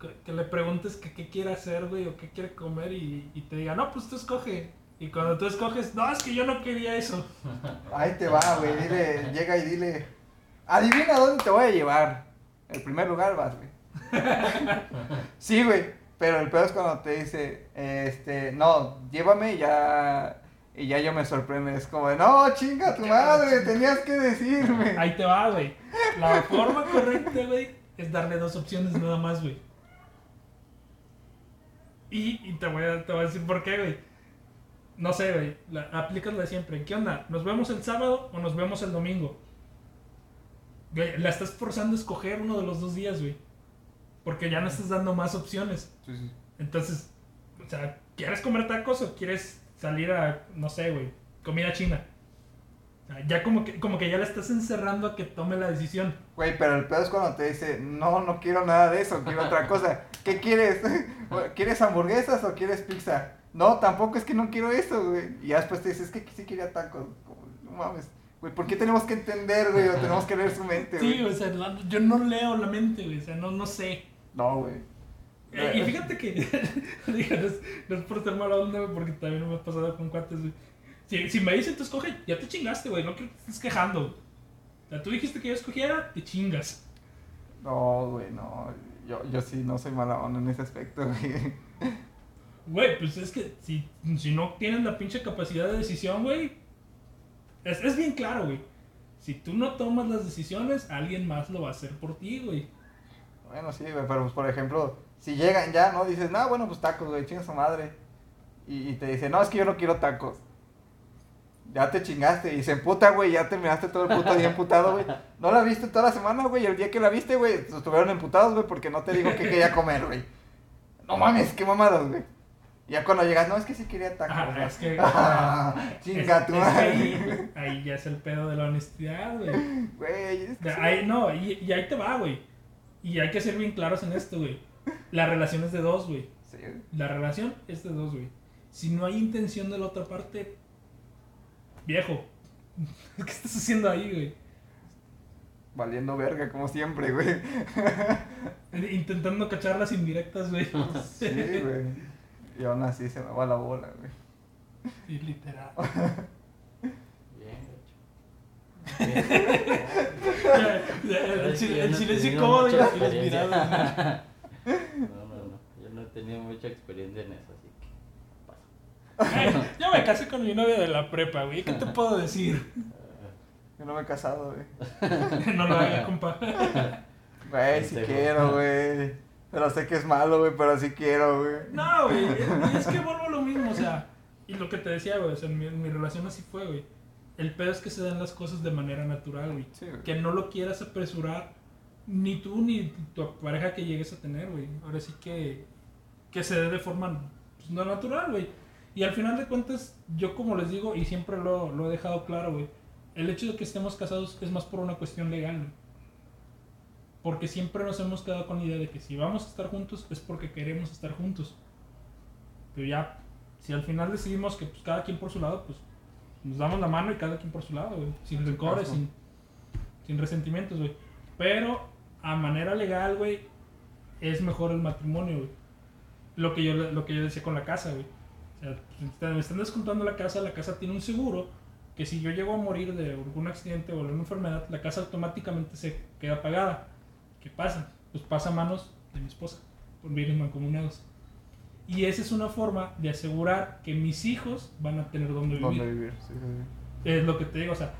Que, que le preguntes que qué quiere hacer, güey, o qué quiere comer y, y te diga, no, pues tú escoge. Y cuando tú escoges, no, es que yo no quería eso. [LAUGHS] Ahí te va, güey, dile, llega y dile, adivina dónde te voy a llevar. El primer lugar vas, güey. [LAUGHS] Sí, güey, pero el peor es cuando te dice, este, no, llévame y ya, y ya yo me sorprendo. Es como, de, no, chinga tu madre, [LAUGHS] tenías que decirme. Ahí te va, güey. La forma correcta, güey, es darle dos opciones nada más, güey. Y, y te, voy a, te voy a decir por qué, güey. No sé, güey. La, aplicas la de siempre. ¿Qué onda? ¿Nos vemos el sábado o nos vemos el domingo? Güey, la estás forzando a escoger uno de los dos días, güey. Porque ya no estás dando más opciones. Sí, sí. Entonces, o sea, ¿quieres comer tacos o quieres salir a, no sé, güey, comida china? O sea, ya como que, como que ya le estás encerrando a que tome la decisión. Güey, pero el peor es cuando te dice, no, no quiero nada de eso, quiero otra cosa. ¿Qué quieres? [LAUGHS] ¿Quieres hamburguesas o quieres pizza? No, tampoco es que no quiero eso, güey. Y ya después te dices, es que sí quería tacos. No mames. Güey, ¿por qué tenemos que entender, güey? O tenemos que leer su mente, güey. Sí, o sea, la- yo no leo la mente, güey, o sea, no, no sé. No, güey. Eh, Y fíjate que, [LAUGHS] digo, no es, no es por ser mala onda, porque también me ha pasado con cuates, güey. Si, si me dicen, tú escoge, ya te chingaste, güey, no quiero que te estés quejando. O sea, tú dijiste que yo escogiera, te chingas. No, güey, no. Yo, yo sí no soy mala onda en ese aspecto, [LAUGHS] güey. Güey, pues es que si, si no tienes la pinche capacidad de decisión, güey, es, es bien claro, güey. Si tú no tomas las decisiones, alguien más lo va a hacer por ti, güey. Bueno, sí, güey, pero pues por ejemplo, si llegan ya, ¿no? Dices, no, bueno, pues tacos, güey, chinga su madre. Y, y te dice, no, es que yo no quiero tacos. Ya te chingaste y se emputa, güey, ya terminaste todo el puto día emputado, güey. No la viste toda la semana, güey, y el día que la viste, güey, estuvieron emputados, güey, porque no te dijo que quería comer, güey. No mames, qué mamadas, güey. Ya cuando llegas, no, es que sí quería tacos. Güey. Ah, es que- [LAUGHS] Ah, chinga tu ahí, ahí ya es el pedo de la honestidad, güey. Güey, es que De sí. ahí, no, y, y ahí te va, güey. Y hay que ser bien claros en esto, güey. La relación es de dos, güey. Sí. La relación es de dos, güey. Si no hay intención de la otra parte, viejo, [LAUGHS] ¿qué estás haciendo ahí, güey? Valiendo verga, como siempre, güey. Intentando cachar las indirectas, güey. [LAUGHS] Sí, güey. Y aún así se me va la bola, güey. Sí, literal. [LAUGHS] El, sil- el no silencio incómodo y las miradas. [LAUGHS] No, no, no. Yo no he tenido mucha experiencia en eso, así que pasa. Ay, Yo me casé con mi novia de la prepa, güey. ¿Qué te puedo decir? Yo no me he casado, güey. [LAUGHS] No lo haga, compa. Güey, sí Pendejo. quiero, güey. Pero sé que es malo, güey, pero sí quiero, güey. No, güey. Es, que vuelvo lo mismo, o sea. Y lo que te decía, güey. O sea, mi, mi relación así fue, güey. El pedo es que se dan las cosas de manera natural, güey. Sí, güey. Que no lo quieras apresurar. Ni tú ni tu pareja que llegues a tener, güey. Ahora sí que. Que se dé de forma pues, no natural, güey. Y al final de cuentas, yo como les digo, y siempre lo, lo he dejado claro, güey. El hecho de que estemos casados es más por una cuestión legal, güey. Porque siempre nos hemos quedado con la idea de que si vamos a estar juntos es porque queremos estar juntos. Pero ya, Si al final decidimos que pues, cada quien por su lado, pues nos damos la mano y cada quien por su lado, güey. Sin rencores, sin, sin resentimientos, güey. Pero a manera legal, güey, es mejor el matrimonio, güey. Lo que yo, lo que yo decía con la casa, güey. O sea, me están descontando la casa, la casa tiene un seguro que si yo llego a morir de algún accidente o alguna enfermedad, la casa automáticamente se queda pagada. ¿Qué pasa? Pues pasa a manos de mi esposa, por bienes mancomunados. Y esa es una forma de asegurar que mis hijos van a tener donde vivir. ¿Dónde vivir? Sí, sí. Es lo que te digo, o sea,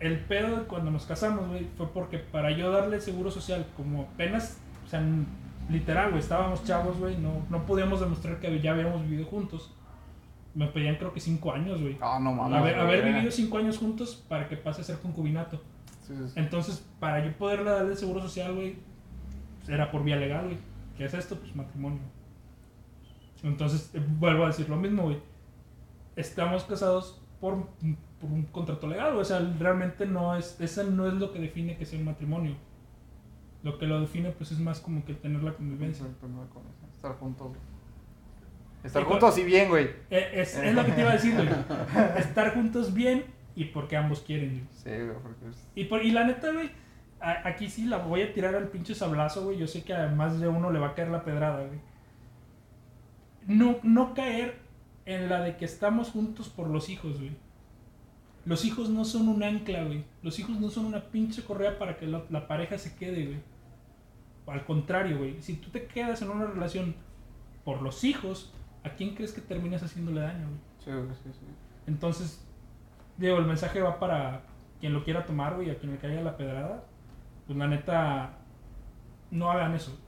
el pedo de cuando nos casamos, güey, fue porque para yo darle seguro social, como apenas, o sea, literal, güey, estábamos chavos, güey, no, no podíamos demostrar que ya habíamos vivido juntos. Me pedían creo que cinco años, güey. Ah, no mames. Haber, haber vivido cinco años juntos para que pase a ser concubinato. Sí, sí, sí. Entonces, para yo poderle darle seguro social, güey, era por vía legal, güey. ¿Qué es esto? Pues matrimonio. Entonces, eh, vuelvo a decir lo mismo, güey. Estamos casados por, por un contrato legal, güey. O sea, realmente no es, eso no es lo que define que sea un matrimonio. Lo que lo define, pues, es más como que tener la convivencia. Estar juntos. Estar juntos y bien, güey. Eh, Es, es lo que te iba a decir, güey. [LAUGHS] Estar juntos bien y porque ambos quieren, güey. Sí, güey, porque. Y, por, y la neta, güey, a- aquí sí la voy a tirar al pinche sablazo, güey. Yo sé que a más de uno le va a caer la pedrada, güey. No, no caer en la de que estamos juntos por los hijos, güey. Los hijos no son un ancla, güey. Los hijos no son una pinche correa para que la, la pareja se quede, güey. Al contrario, güey. Si tú te quedas en una relación por los hijos, ¿a quién crees que terminas haciéndole daño, güey? Sí, güey, sí, sí. Entonces, digo, el mensaje va para quien lo quiera tomar, güey, a quien le caiga la pedrada. Pues la neta, no hagan eso.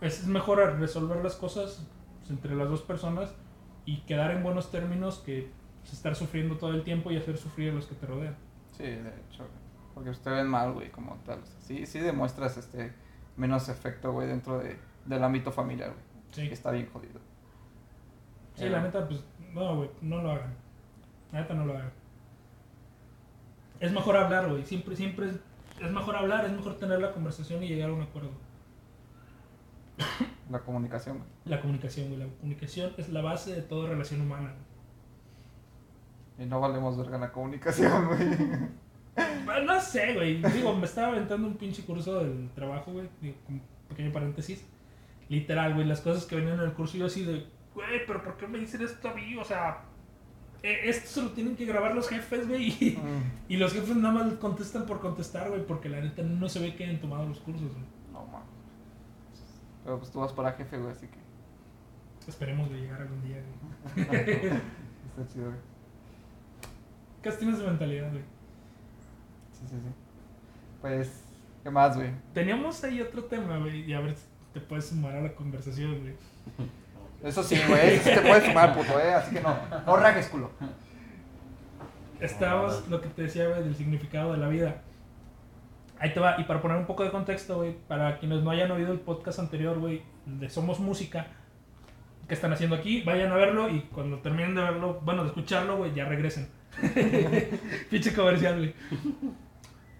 Es es mejor resolver las cosas pues, entre las dos personas y quedar en buenos términos que pues, estar sufriendo todo el tiempo y hacer sufrir a los que te rodean. Sí, de hecho. Porque usted ven mal, güey, como tal. O sea, sí, sí demuestras este menos efecto, güey, dentro de, del ámbito familiar, güey. Sí, Que está bien jodido. sí la neta, pues, no, güey, no lo hagan. La neta, no lo hagan. Es mejor hablar, güey. Siempre, siempre es, es mejor hablar, es mejor tener la conversación y llegar a un acuerdo. [COUGHS] La comunicación. La comunicación, güey. La comunicación es la base de toda relación humana. Y no valemos verga en la comunicación, [LAUGHS] güey. Bueno, no sé, güey. Digo, me estaba aventando un pinche curso del trabajo, güey. Digo, como pequeño paréntesis. Literal, güey. Las cosas que venían en el curso, yo así de, güey, pero ¿por qué me dicen esto a mí? O sea, eh, esto se lo tienen que grabar los jefes, güey. Y, Mm, y los jefes nada más contestan por contestar, güey. Porque la neta no se ve que hayan tomado los cursos, güey. No, mames. Pero pues tú vas para jefe, güey, así que Esperemos de llegar algún día, güey. [LAUGHS] está chido, güey. ¿Qué tienes de mentalidad, güey? Sí, sí, sí. Pues, ¿qué más, güey? Teníamos ahí otro tema, güey. Y a ver si te puedes sumar a la conversación, güey. Eso sí, güey, eso sí te puedes sumar, puto, eh. Así que no, no ragues, culo. Estábamos, lo que te decía, güey, del significado de la vida. Ahí te va, y para poner un poco de contexto, güey, para quienes no hayan oído el podcast anterior, güey, de Somos Música, que están haciendo aquí, vayan a verlo y cuando terminen de verlo, bueno, de escucharlo, güey, ya regresen. [LAUGHS] Pinche comercial, güey.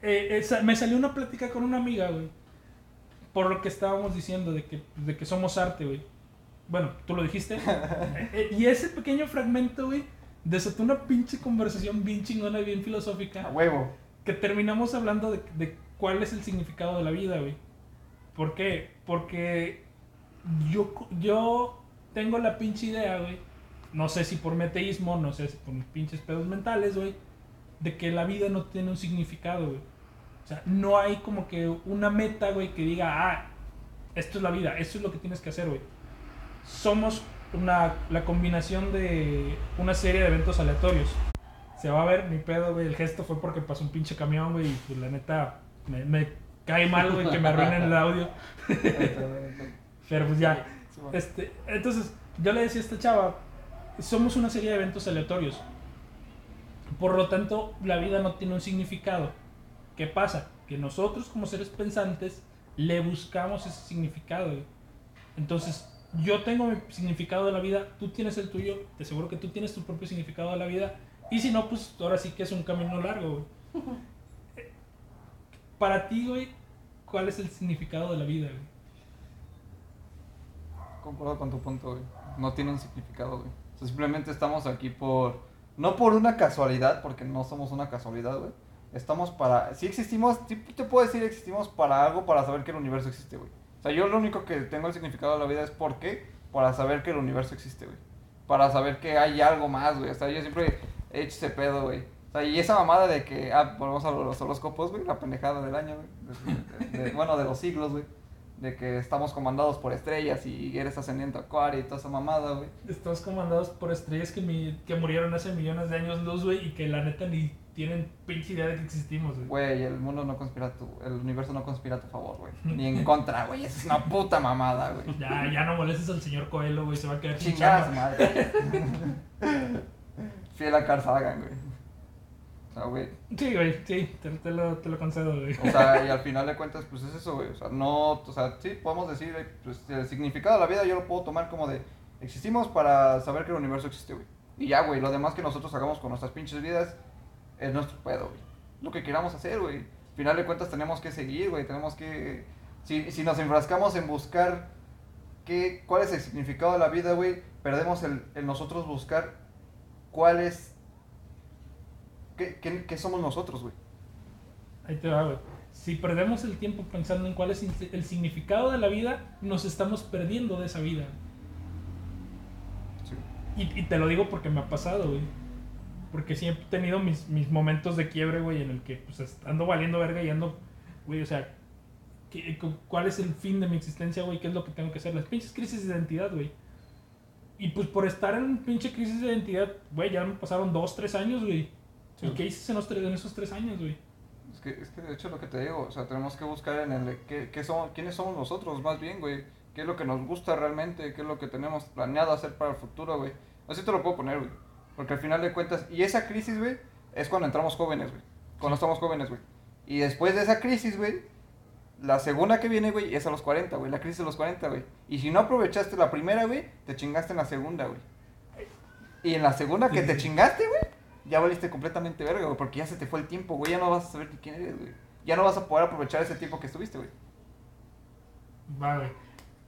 Eh, me salió una plática con una amiga, güey, por lo que estábamos diciendo de que, de que somos arte, güey. Bueno, tú lo dijiste. [LAUGHS] Eh, y ese pequeño fragmento, güey, desató una pinche conversación bien chingona y bien A filosófica huevo. que terminamos hablando de, de cuál es el significado de la vida, güey. ¿Por qué? Porque yo, yo tengo la pinche idea, güey. No sé si por mi ateísmo, no sé si por mis pinches pedos mentales, güey. De que la vida no tiene un significado, güey. O sea, no hay como que una meta, güey, que diga, ah, esto es la vida, esto es lo que tienes que hacer, güey. Somos una, la combinación de una serie de eventos aleatorios. Se va a ver, mi pedo, güey. El gesto fue porque pasó un pinche camión, güey. Y pues la neta, me, me cae mal, güey, que me arruinen el audio. [LAUGHS] Pero pues ya. Este, entonces, yo le decía a esta chava, somos una serie de eventos aleatorios. Por lo tanto, la vida no tiene un significado. ¿Qué pasa? Que nosotros como seres pensantes le buscamos ese significado. güey. Entonces, yo tengo mi significado de la vida, tú tienes el tuyo, te aseguro que tú tienes tu propio significado de la vida. Y si no, pues ahora sí que es un camino largo. güey. [LAUGHS] Para ti, güey, ¿cuál es el significado de la vida? güey? Concuerdo con tu punto, güey. No tiene un significado, güey. O sea, simplemente estamos aquí por, no por una casualidad, porque no somos una casualidad, güey. Estamos para, si existimos, te puedo decir existimos para algo, para saber que el universo existe, güey. O sea, yo lo único que tengo el significado de la vida es por qué, para saber que el universo existe, güey. Para saber que hay algo más, güey. O sea, yo siempre he hecho ese pedo, güey. O sea, y esa mamada de que, ah, volvemos a los horóscopos, güey, la pendejada del año, güey. De- de- de- bueno, de los siglos, güey. De que estamos comandados por estrellas y eres ascendiente a acuario y toda esa mamada, güey. Estamos comandados por estrellas que, mi- que murieron hace millones de años luz, güey, y que la neta ni tienen pinche idea de que existimos, güey. Güey, el mundo no conspira a tu, el universo no conspira a tu favor, güey. [LAUGHS] Ni en contra, güey. Eso es una puta mamada, güey. Ya, ya no molestes al señor Coelho, güey, se va a quedar chamba. madre. [LAUGHS] Fiel a Carl Sagan, güey. Sea, güey. Sí, güey, sí, te, te lo, te lo concedo, güey. O sea, y al [LAUGHS] final de cuentas, pues es eso, güey. O sea, no, o sea, sí, podemos decir, eh, pues el significado de la vida yo lo puedo tomar como de, existimos para saber que el universo existe, güey. Y ya, güey, lo demás que nosotros hagamos con nuestras pinches vidas es nuestro pedo, güey. Lo que queramos hacer, güey. Al final de cuentas tenemos que seguir, güey. Tenemos que, si, si nos enfrascamos en buscar qué, cuál es el significado de la vida, güey, perdemos el, el nosotros buscar cuál es, qué, qué, qué somos nosotros, güey. Ahí te va, güey. Si perdemos el tiempo pensando en cuál es el significado de la vida, nos estamos perdiendo de esa vida. Sí. Y, y te lo digo porque me ha pasado, güey. Porque siempre he tenido mis, mis momentos de quiebre, güey, en el que pues ando valiendo verga y ando, güey, o sea, ¿qué- cu- ¿cuál es el fin de mi existencia, güey? ¿Qué es lo que tengo que hacer? Las pinches crisis de identidad, güey. Y pues por estar en pinche crisis de identidad, güey, ya me pasaron dos, tres años, güey. Sí. ¿Y qué hice en, los tres- en esos tres años, güey? Es que, es que de hecho lo que te digo, o sea, tenemos que buscar en el qué, qué somos, quiénes somos nosotros, más bien, güey. ¿Qué es lo que nos gusta realmente? ¿Qué es lo que tenemos planeado hacer para el futuro, güey? Así te lo puedo poner, güey. Porque al final de cuentas, y esa crisis, güey, es cuando entramos jóvenes, güey. Cuando estamos jóvenes, güey. Y después de esa crisis, güey, la segunda que viene, güey, es a los 40, güey. La crisis de los 40, güey. Y si no aprovechaste la primera, güey, te chingaste en la segunda, güey. Y en la segunda que te chingaste, güey, ya valiste completamente verga, güey, porque ya se te fue el tiempo, güey, ya no vas a saber ni quién eres, güey. Ya no vas a poder aprovechar ese tiempo que estuviste, güey. Va, güey.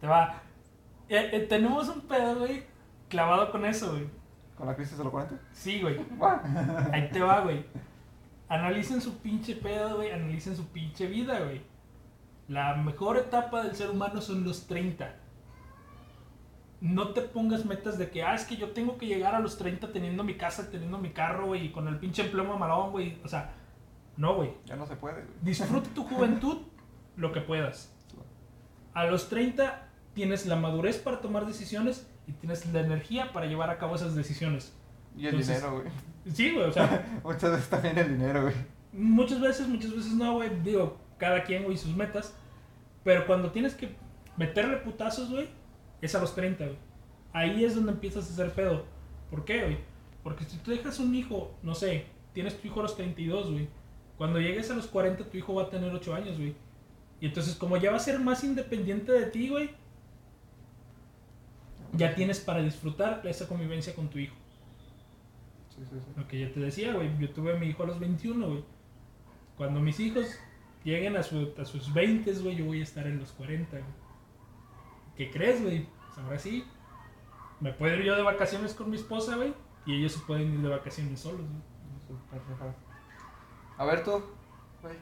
Te va. Eh, eh, tenemos un pedo, güey, clavado con eso, güey. Con la crisis de los 40. Sí, güey. Va. Ahí te va, güey. Analicen su pinche pedo, güey. Analicen su pinche vida, güey. La mejor etapa del ser humano son los 30. No te pongas metas de que, ah, es que yo tengo que llegar a los 30 teniendo mi casa, teniendo mi carro, güey, y con el pinche empleo mamalón, güey. O sea, no, güey. Ya no se puede, güey. Disfruta tu juventud [LAUGHS] lo que puedas. A los 30 tienes la madurez para tomar decisiones y tienes la energía para llevar a cabo esas decisiones. Y el Entonces- dinero, güey. Sí, güey, o sea, [LAUGHS] Muchas veces también el dinero, güey. muchas veces, muchas veces no, güey. Digo, cada quien, güey, sus metas. Pero cuando tienes que meterle putazos, güey, es a los 30, güey. Ahí es donde empiezas a hacer pedo. ¿Por qué, güey? Porque si tú dejas un hijo, no sé, tienes tu hijo a los 32, güey. Cuando llegues a los 40, tu hijo va a tener 8 años, güey. Y entonces, como ya va a ser más independiente de ti, güey, ya tienes para disfrutar esa convivencia con tu hijo. Sí, sí, sí. Lo que ya te decía, güey. Yo tuve a mi hijo a los 21, güey. Cuando mis hijos lleguen a, su- a sus 20, güey, yo voy a estar en los 40, güey. ¿Qué crees, güey? Pues ahora sí. Me puedo ir yo de vacaciones con mi esposa, güey. Y ellos se pueden ir de vacaciones solos, güey. A ver tú, güey.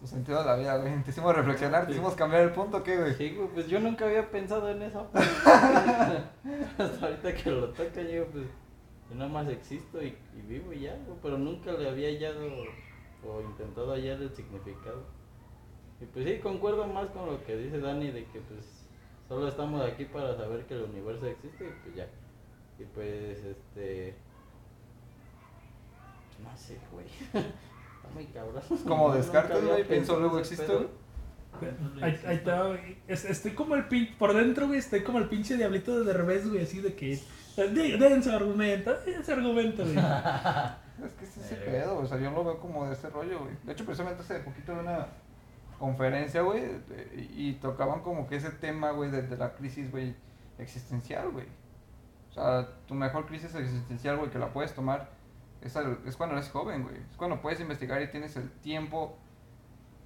Tu sentido de la vida, güey. Te hicimos reflexionar, te hicimos cambiar el punto, ¿qué, güey? Sí, güey, pues yo nunca había pensado en eso. pues. [LAUGHS] Hasta ahorita que lo toca, yo pues yo nada más existo y, y vivo y ya, güey, pero nunca le había hallado o intentado hallar el significado. Y pues sí, concuerdo más con lo que dice Dani de que pues solo estamos aquí para saber que el universo existe y pues ya. Y pues este... No sé, güey. [LAUGHS] Está muy cabrón. Como [LAUGHS] Descartes, güey, pienso, luego pedo. Ahí, ahí está, güey. Es- Estoy como el pin... Por dentro, güey, estoy como el pinche diablito de revés, güey, así de que... "Dí- Den su argumento, den su argumento, güey. [LAUGHS] Es que es ese Eh, pedo, o sea, yo lo veo como de ese rollo, güey. De hecho, precisamente hace poquito de una conferencia, güey, de- y tocaban como que ese tema, güey, de, de la crisis, güey, existencial, güey. O sea, tu mejor crisis existencial, güey, que la puedes tomar es, es cuando eres joven, güey. Es cuando puedes investigar y tienes el tiempo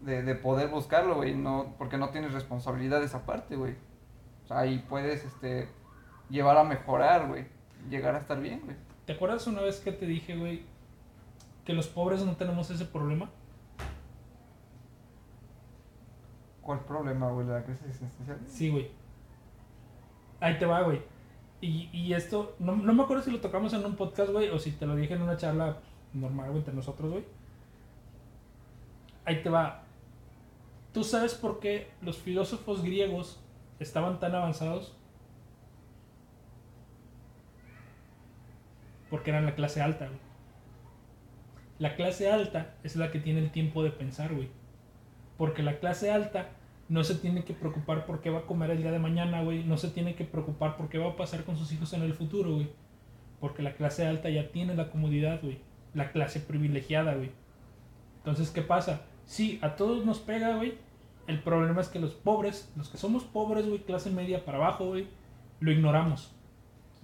de, de poder buscarlo, güey, no, porque no tienes responsabilidades aparte, güey. O sea, ahí puedes, este, llevar a mejorar, güey. llegar a estar bien, güey. ¿Te acuerdas una vez que te dije, güey, que los pobres no tenemos ese problema? ¿Cuál problema, güey? ¿La crisis existencial? Sí, güey. Ahí te va, güey. Y, y esto, no, no me acuerdo si lo tocamos en un podcast, güey, o si te lo dije en una charla normal, güey, entre nosotros, güey. Ahí te va. ¿Tú sabes por qué los filósofos griegos estaban tan avanzados? Porque eran la clase alta, güey. La clase alta es la que tiene el tiempo de pensar, güey. Porque la clase alta no se tiene que preocupar por qué va a comer el día de mañana, güey. No se tiene que preocupar por qué va a pasar con sus hijos en el futuro, güey. Porque la clase alta ya tiene la comodidad, güey. La clase privilegiada, güey. Entonces, ¿qué pasa? Sí, a todos nos pega, güey. El problema es que los pobres, los que somos pobres, güey, clase media para abajo, güey, lo ignoramos.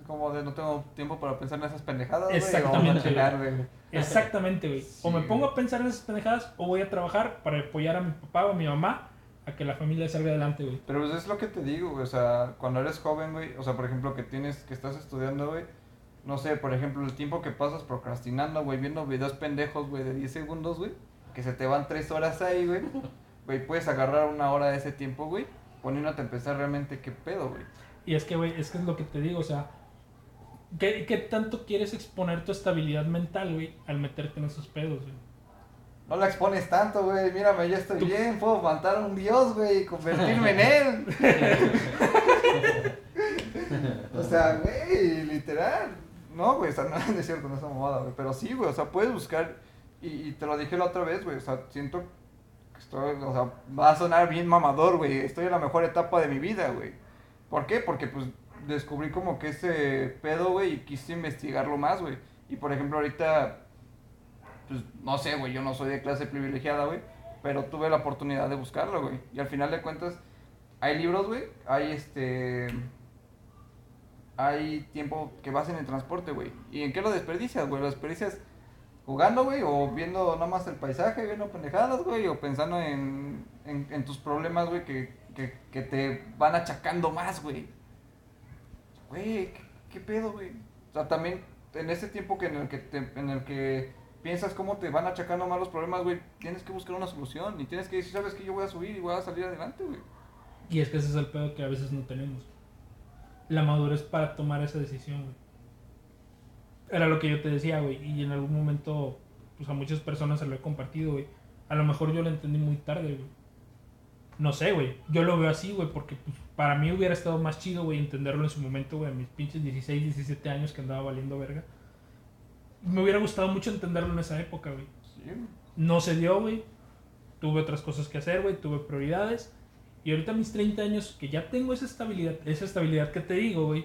Como de no tengo tiempo para pensar en esas pendejadas. Exactamente, güey. Exactamente, güey. Sí, o me pongo a pensar en esas pendejadas o voy a trabajar para apoyar a mi papá o a mi mamá a que la familia salga adelante, güey. Pero pues es lo que te digo, güey. O sea, cuando eres joven, güey. O sea, por ejemplo, que tienes, que estás estudiando, güey. No sé, por ejemplo, el tiempo que pasas procrastinando, güey, viendo videos pendejos, güey, de 10 segundos, güey. Que se te van 3 horas ahí, güey. Güey, puedes agarrar una hora de ese tiempo, güey. Poniéndote a pensar realmente qué pedo, güey. Y es que, güey, es que es lo que te digo, o sea, ¿qué, qué tanto quieres exponer tu estabilidad mental, güey, al meterte en esos pedos, güey? No la expones tanto, güey. Mírame, ya estoy Tú- bien. Puedo matar a un dios, güey, y convertirme en él. [LAUGHS] o sea, güey, literal. No, güey, o sea, [LAUGHS] no, es cierto, no es una mamada, güey. Pero sí, güey, o sea, puedes buscar. Y, y te lo dije la otra vez, güey. O sea, siento que estoy. O sea, va a sonar bien mamador, güey. Estoy en la mejor etapa de mi vida, güey. ¿Por qué? Porque, pues, descubrí como que ese pedo, güey, y quise investigarlo más, güey. Y, por ejemplo, ahorita pues no sé, güey, yo no soy de clase privilegiada, güey, pero tuve la oportunidad de buscarlo, güey. Y al final de cuentas, hay libros, güey, hay este... Hay tiempo que vas en el transporte, güey. ¿Y en qué lo desperdicias, güey? Lo desperdicias jugando, güey, o viendo nada más el paisaje, viendo pendejadas, güey, o pensando en, en, en tus problemas, güey, que, que, que te van achacando más, güey. Güey, ¿qué, qué pedo, güey? O sea, también en ese tiempo que en el que, te- en el que piensas cómo te van achacando más los problemas, güey, tienes que buscar una solución y tienes que decir, sabes que yo voy a subir y voy a salir adelante, güey. Y es que ese es el pedo que a veces no tenemos. La madurez para tomar esa decisión, güey. Era lo que yo te decía, güey. Y en algún momento, pues a muchas personas se lo he compartido, güey. A lo mejor yo lo entendí muy tarde, güey. No sé, güey. Yo lo veo así, güey, porque pues, para mí hubiera estado más chido, güey, entenderlo en su momento, güey, a mis pinches 16, 17 años que andaba valiendo verga. Me hubiera gustado mucho entenderlo en esa época, güey. Sí. No se dio, güey. Tuve otras cosas que hacer, güey. Tuve prioridades. Y ahorita a mis 30 años, que ya tengo esa estabilidad, esa estabilidad que te digo, güey.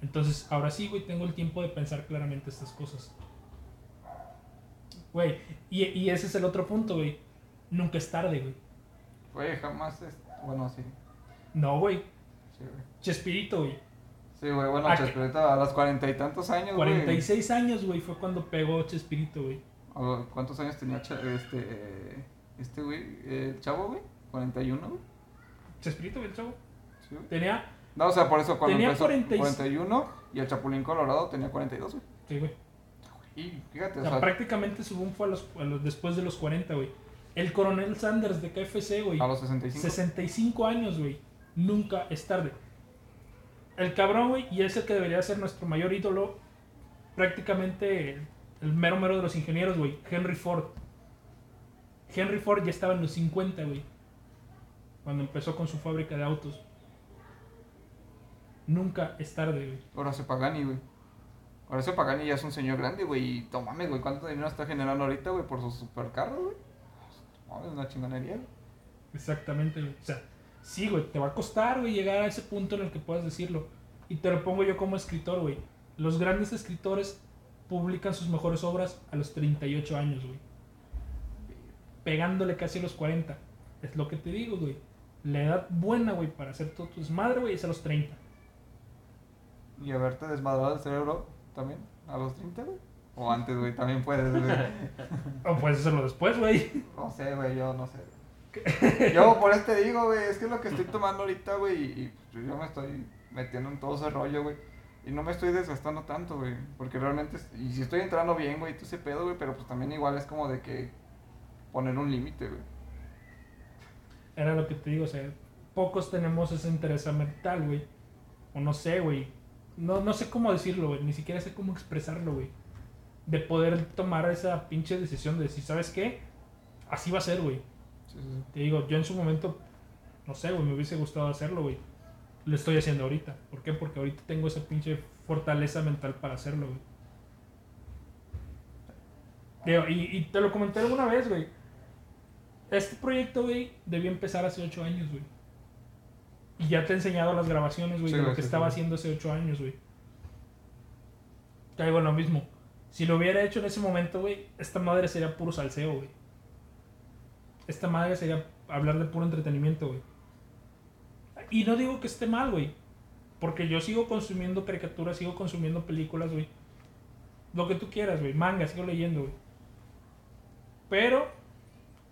Entonces, ahora sí, güey, tengo el tiempo de pensar claramente estas cosas. Güey, y, y ese es el otro punto, güey. Nunca es tarde, güey. Güey, jamás es... Bueno, sí. No, güey. Sí, güey. Chespirito, güey. Sí, güey, bueno, ¿A Chespirito a los cuarenta y tantos años, güey. 46 años, güey, fue cuando pegó Chespirito, güey. ¿Cuántos años tenía este, este güey, eh, el chavo, güey? ¿41, güey? Chespirito, güey, el chavo. Sí, güey. Tenía. No, o sea, por eso cuando Tenía empezó 46. 41 y el Chapulín Colorado tenía 42, güey. Sí, güey. Y fíjate, O o sea, sea, prácticamente su boom fue a los, a los- después de los 40, güey. El coronel Sanders de KFC, güey. a los 65. 65 años, güey. Nunca es tarde. El cabrón, güey, y es el que debería ser nuestro mayor ídolo. Prácticamente el, mero mero de los ingenieros, güey. Henry Ford. Henry Ford ya estaba en los 50, güey. Cuando empezó con su fábrica de autos. Nunca es tarde, güey. Horacio Pagani, güey. Horacio Pagani ya es un señor grande, güey. Y no mames, güey, ¿cuánto dinero está generando ahorita, güey, por sus supercarros, güey? No mames, una chingonería. Exactamente. O sea, sí, güey, te va a costar, güey, llegar a ese punto en el que puedas decirlo. Y te lo pongo yo como escritor, güey. Los grandes escritores publican sus mejores obras a los 38 años, güey. Pegándole casi a los 40. Es lo que te digo, güey. La edad buena, güey, para hacer todo tu desmadre, güey, es a los 30. Y haberte desmadrado el cerebro también a los 30, güey. O antes, güey, también puedes, güey. [LAUGHS] O puedes hacerlo después, güey. No sé, güey, yo no sé. Yo por eso te digo, güey, es que es lo que estoy tomando ahorita, güey, y, y, pues, yo me estoy metiendo en todo ese rollo, güey. Y no me estoy desgastando tanto, güey. Porque realmente, y si estoy entrando bien, güey, tú ese pedo, güey, pero pues también igual es como de que poner un límite, güey. Era lo que te digo, o sea, pocos tenemos ese interés mental, güey. O no sé, güey. No, no sé cómo decirlo, güey. Ni siquiera sé cómo expresarlo, güey. De poder tomar esa pinche decisión de decir, ¿sabes qué? Así va a ser, güey. Sí, sí, sí. Te digo, yo en su momento, no sé, güey, me hubiese gustado hacerlo, güey. Lo estoy haciendo ahorita. ¿Por qué? Porque ahorita tengo esa pinche fortaleza mental para hacerlo, güey. Digo, y, y te lo comenté alguna vez, güey. Este proyecto, güey, debió empezar hace ocho años, güey. Y ya te he enseñado las grabaciones, güey, Sí, de lo que estaba haciendo hace ocho años, güey. Te digo lo mismo. Si lo hubiera hecho en ese momento, güey, esta madre sería puro salseo, güey. Esta madre sería hablar de puro entretenimiento, güey. Y no digo que esté mal, güey. Porque yo sigo consumiendo caricaturas, sigo consumiendo películas, güey. Lo que tú quieras, güey. Manga, sigo leyendo, güey. Pero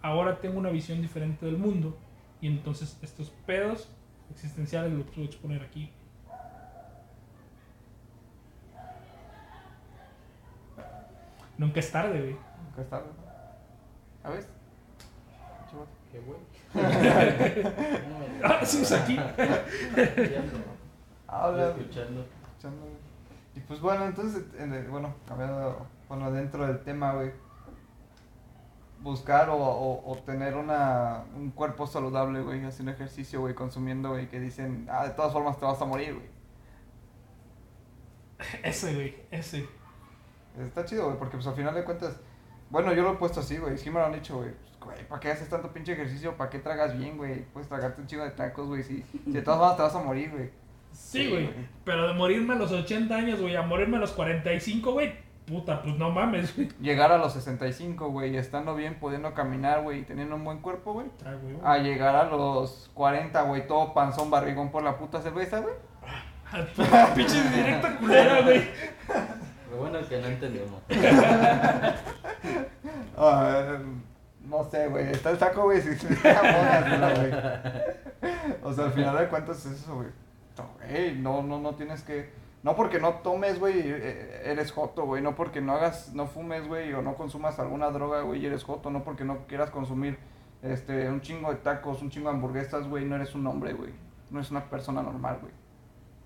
ahora tengo una visión diferente del mundo. Y entonces estos pedos existenciales los puedo exponer aquí. Nunca es tarde, güey. Nunca es tarde. ¿A ver? ¿Qué güey? Ah, sí, es aquí. [LAUGHS] Habla, escuchando. escuchando, güey. Y pues bueno, entonces, en el- bueno, cambiando, bueno, dentro del tema, güey. Buscar o, o, o tener una, un cuerpo saludable, güey, haciendo ejercicio, güey, consumiendo, güey, que dicen, ah, de todas formas te vas a morir, güey. Ese, güey. Ese. Está chido, güey, porque pues al final de cuentas, bueno, yo lo he puesto así, güey, sí me lo han dicho, güey. Pues, Güey, ¿para qué haces tanto pinche ejercicio? ¿Para qué tragas bien, güey? Puedes tragarte un chingo de tacos, güey, si, si de todas te vas a morir, güey. Sí, güey. Pero de morirme a los 80 años, güey, a morirme a los 45, güey. Puta, pues no mames, güey. Llegar a los 65, güey, estando bien, pudiendo caminar, güey, y teniendo un buen cuerpo, güey. Ah, güey. A llegar a los 40, güey, todo panzón, barrigón por la puta cerveza, güey. [LAUGHS] Pinche directa culera, güey. Lo bueno es que no entendemos. [LAUGHS] Ah, no sé, güey, está el saco, güey, si buena, [LAUGHS] güey. O sea, al final de cuentas es eso, güey. No, güey, no, no, no tienes que... No porque no tomes, güey, eh, eres joto, güey. No porque no hagas, no fumes, güey, o no consumas alguna droga, güey, eres joto. No porque no quieras consumir este, un chingo de tacos, un chingo de hamburguesas, güey, no eres un hombre, güey. No eres una persona normal, güey.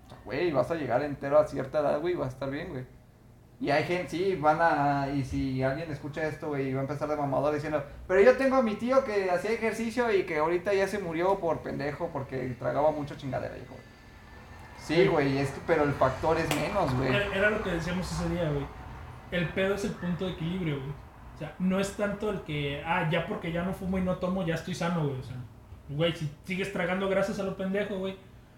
O sea, güey, vas a llegar entero a cierta edad, güey, vas a estar bien, güey. Y hay gente, sí, van a. Y si alguien escucha esto, güey, va a empezar de mamador diciendo: Pero yo tengo a mi tío que hacía ejercicio y que ahorita ya se murió por pendejo porque tragaba mucho chingadera, hijo. Sí, güey, es que, pero el factor es menos, güey. Era, era lo que decíamos ese día, güey. El pedo es el punto de equilibrio, güey. O sea, no es tanto el que, ah, ya porque ya no fumo y no tomo, ya estoy sano, güey. O sea, güey, si sigues tragando grasas a lo pendejo, güey.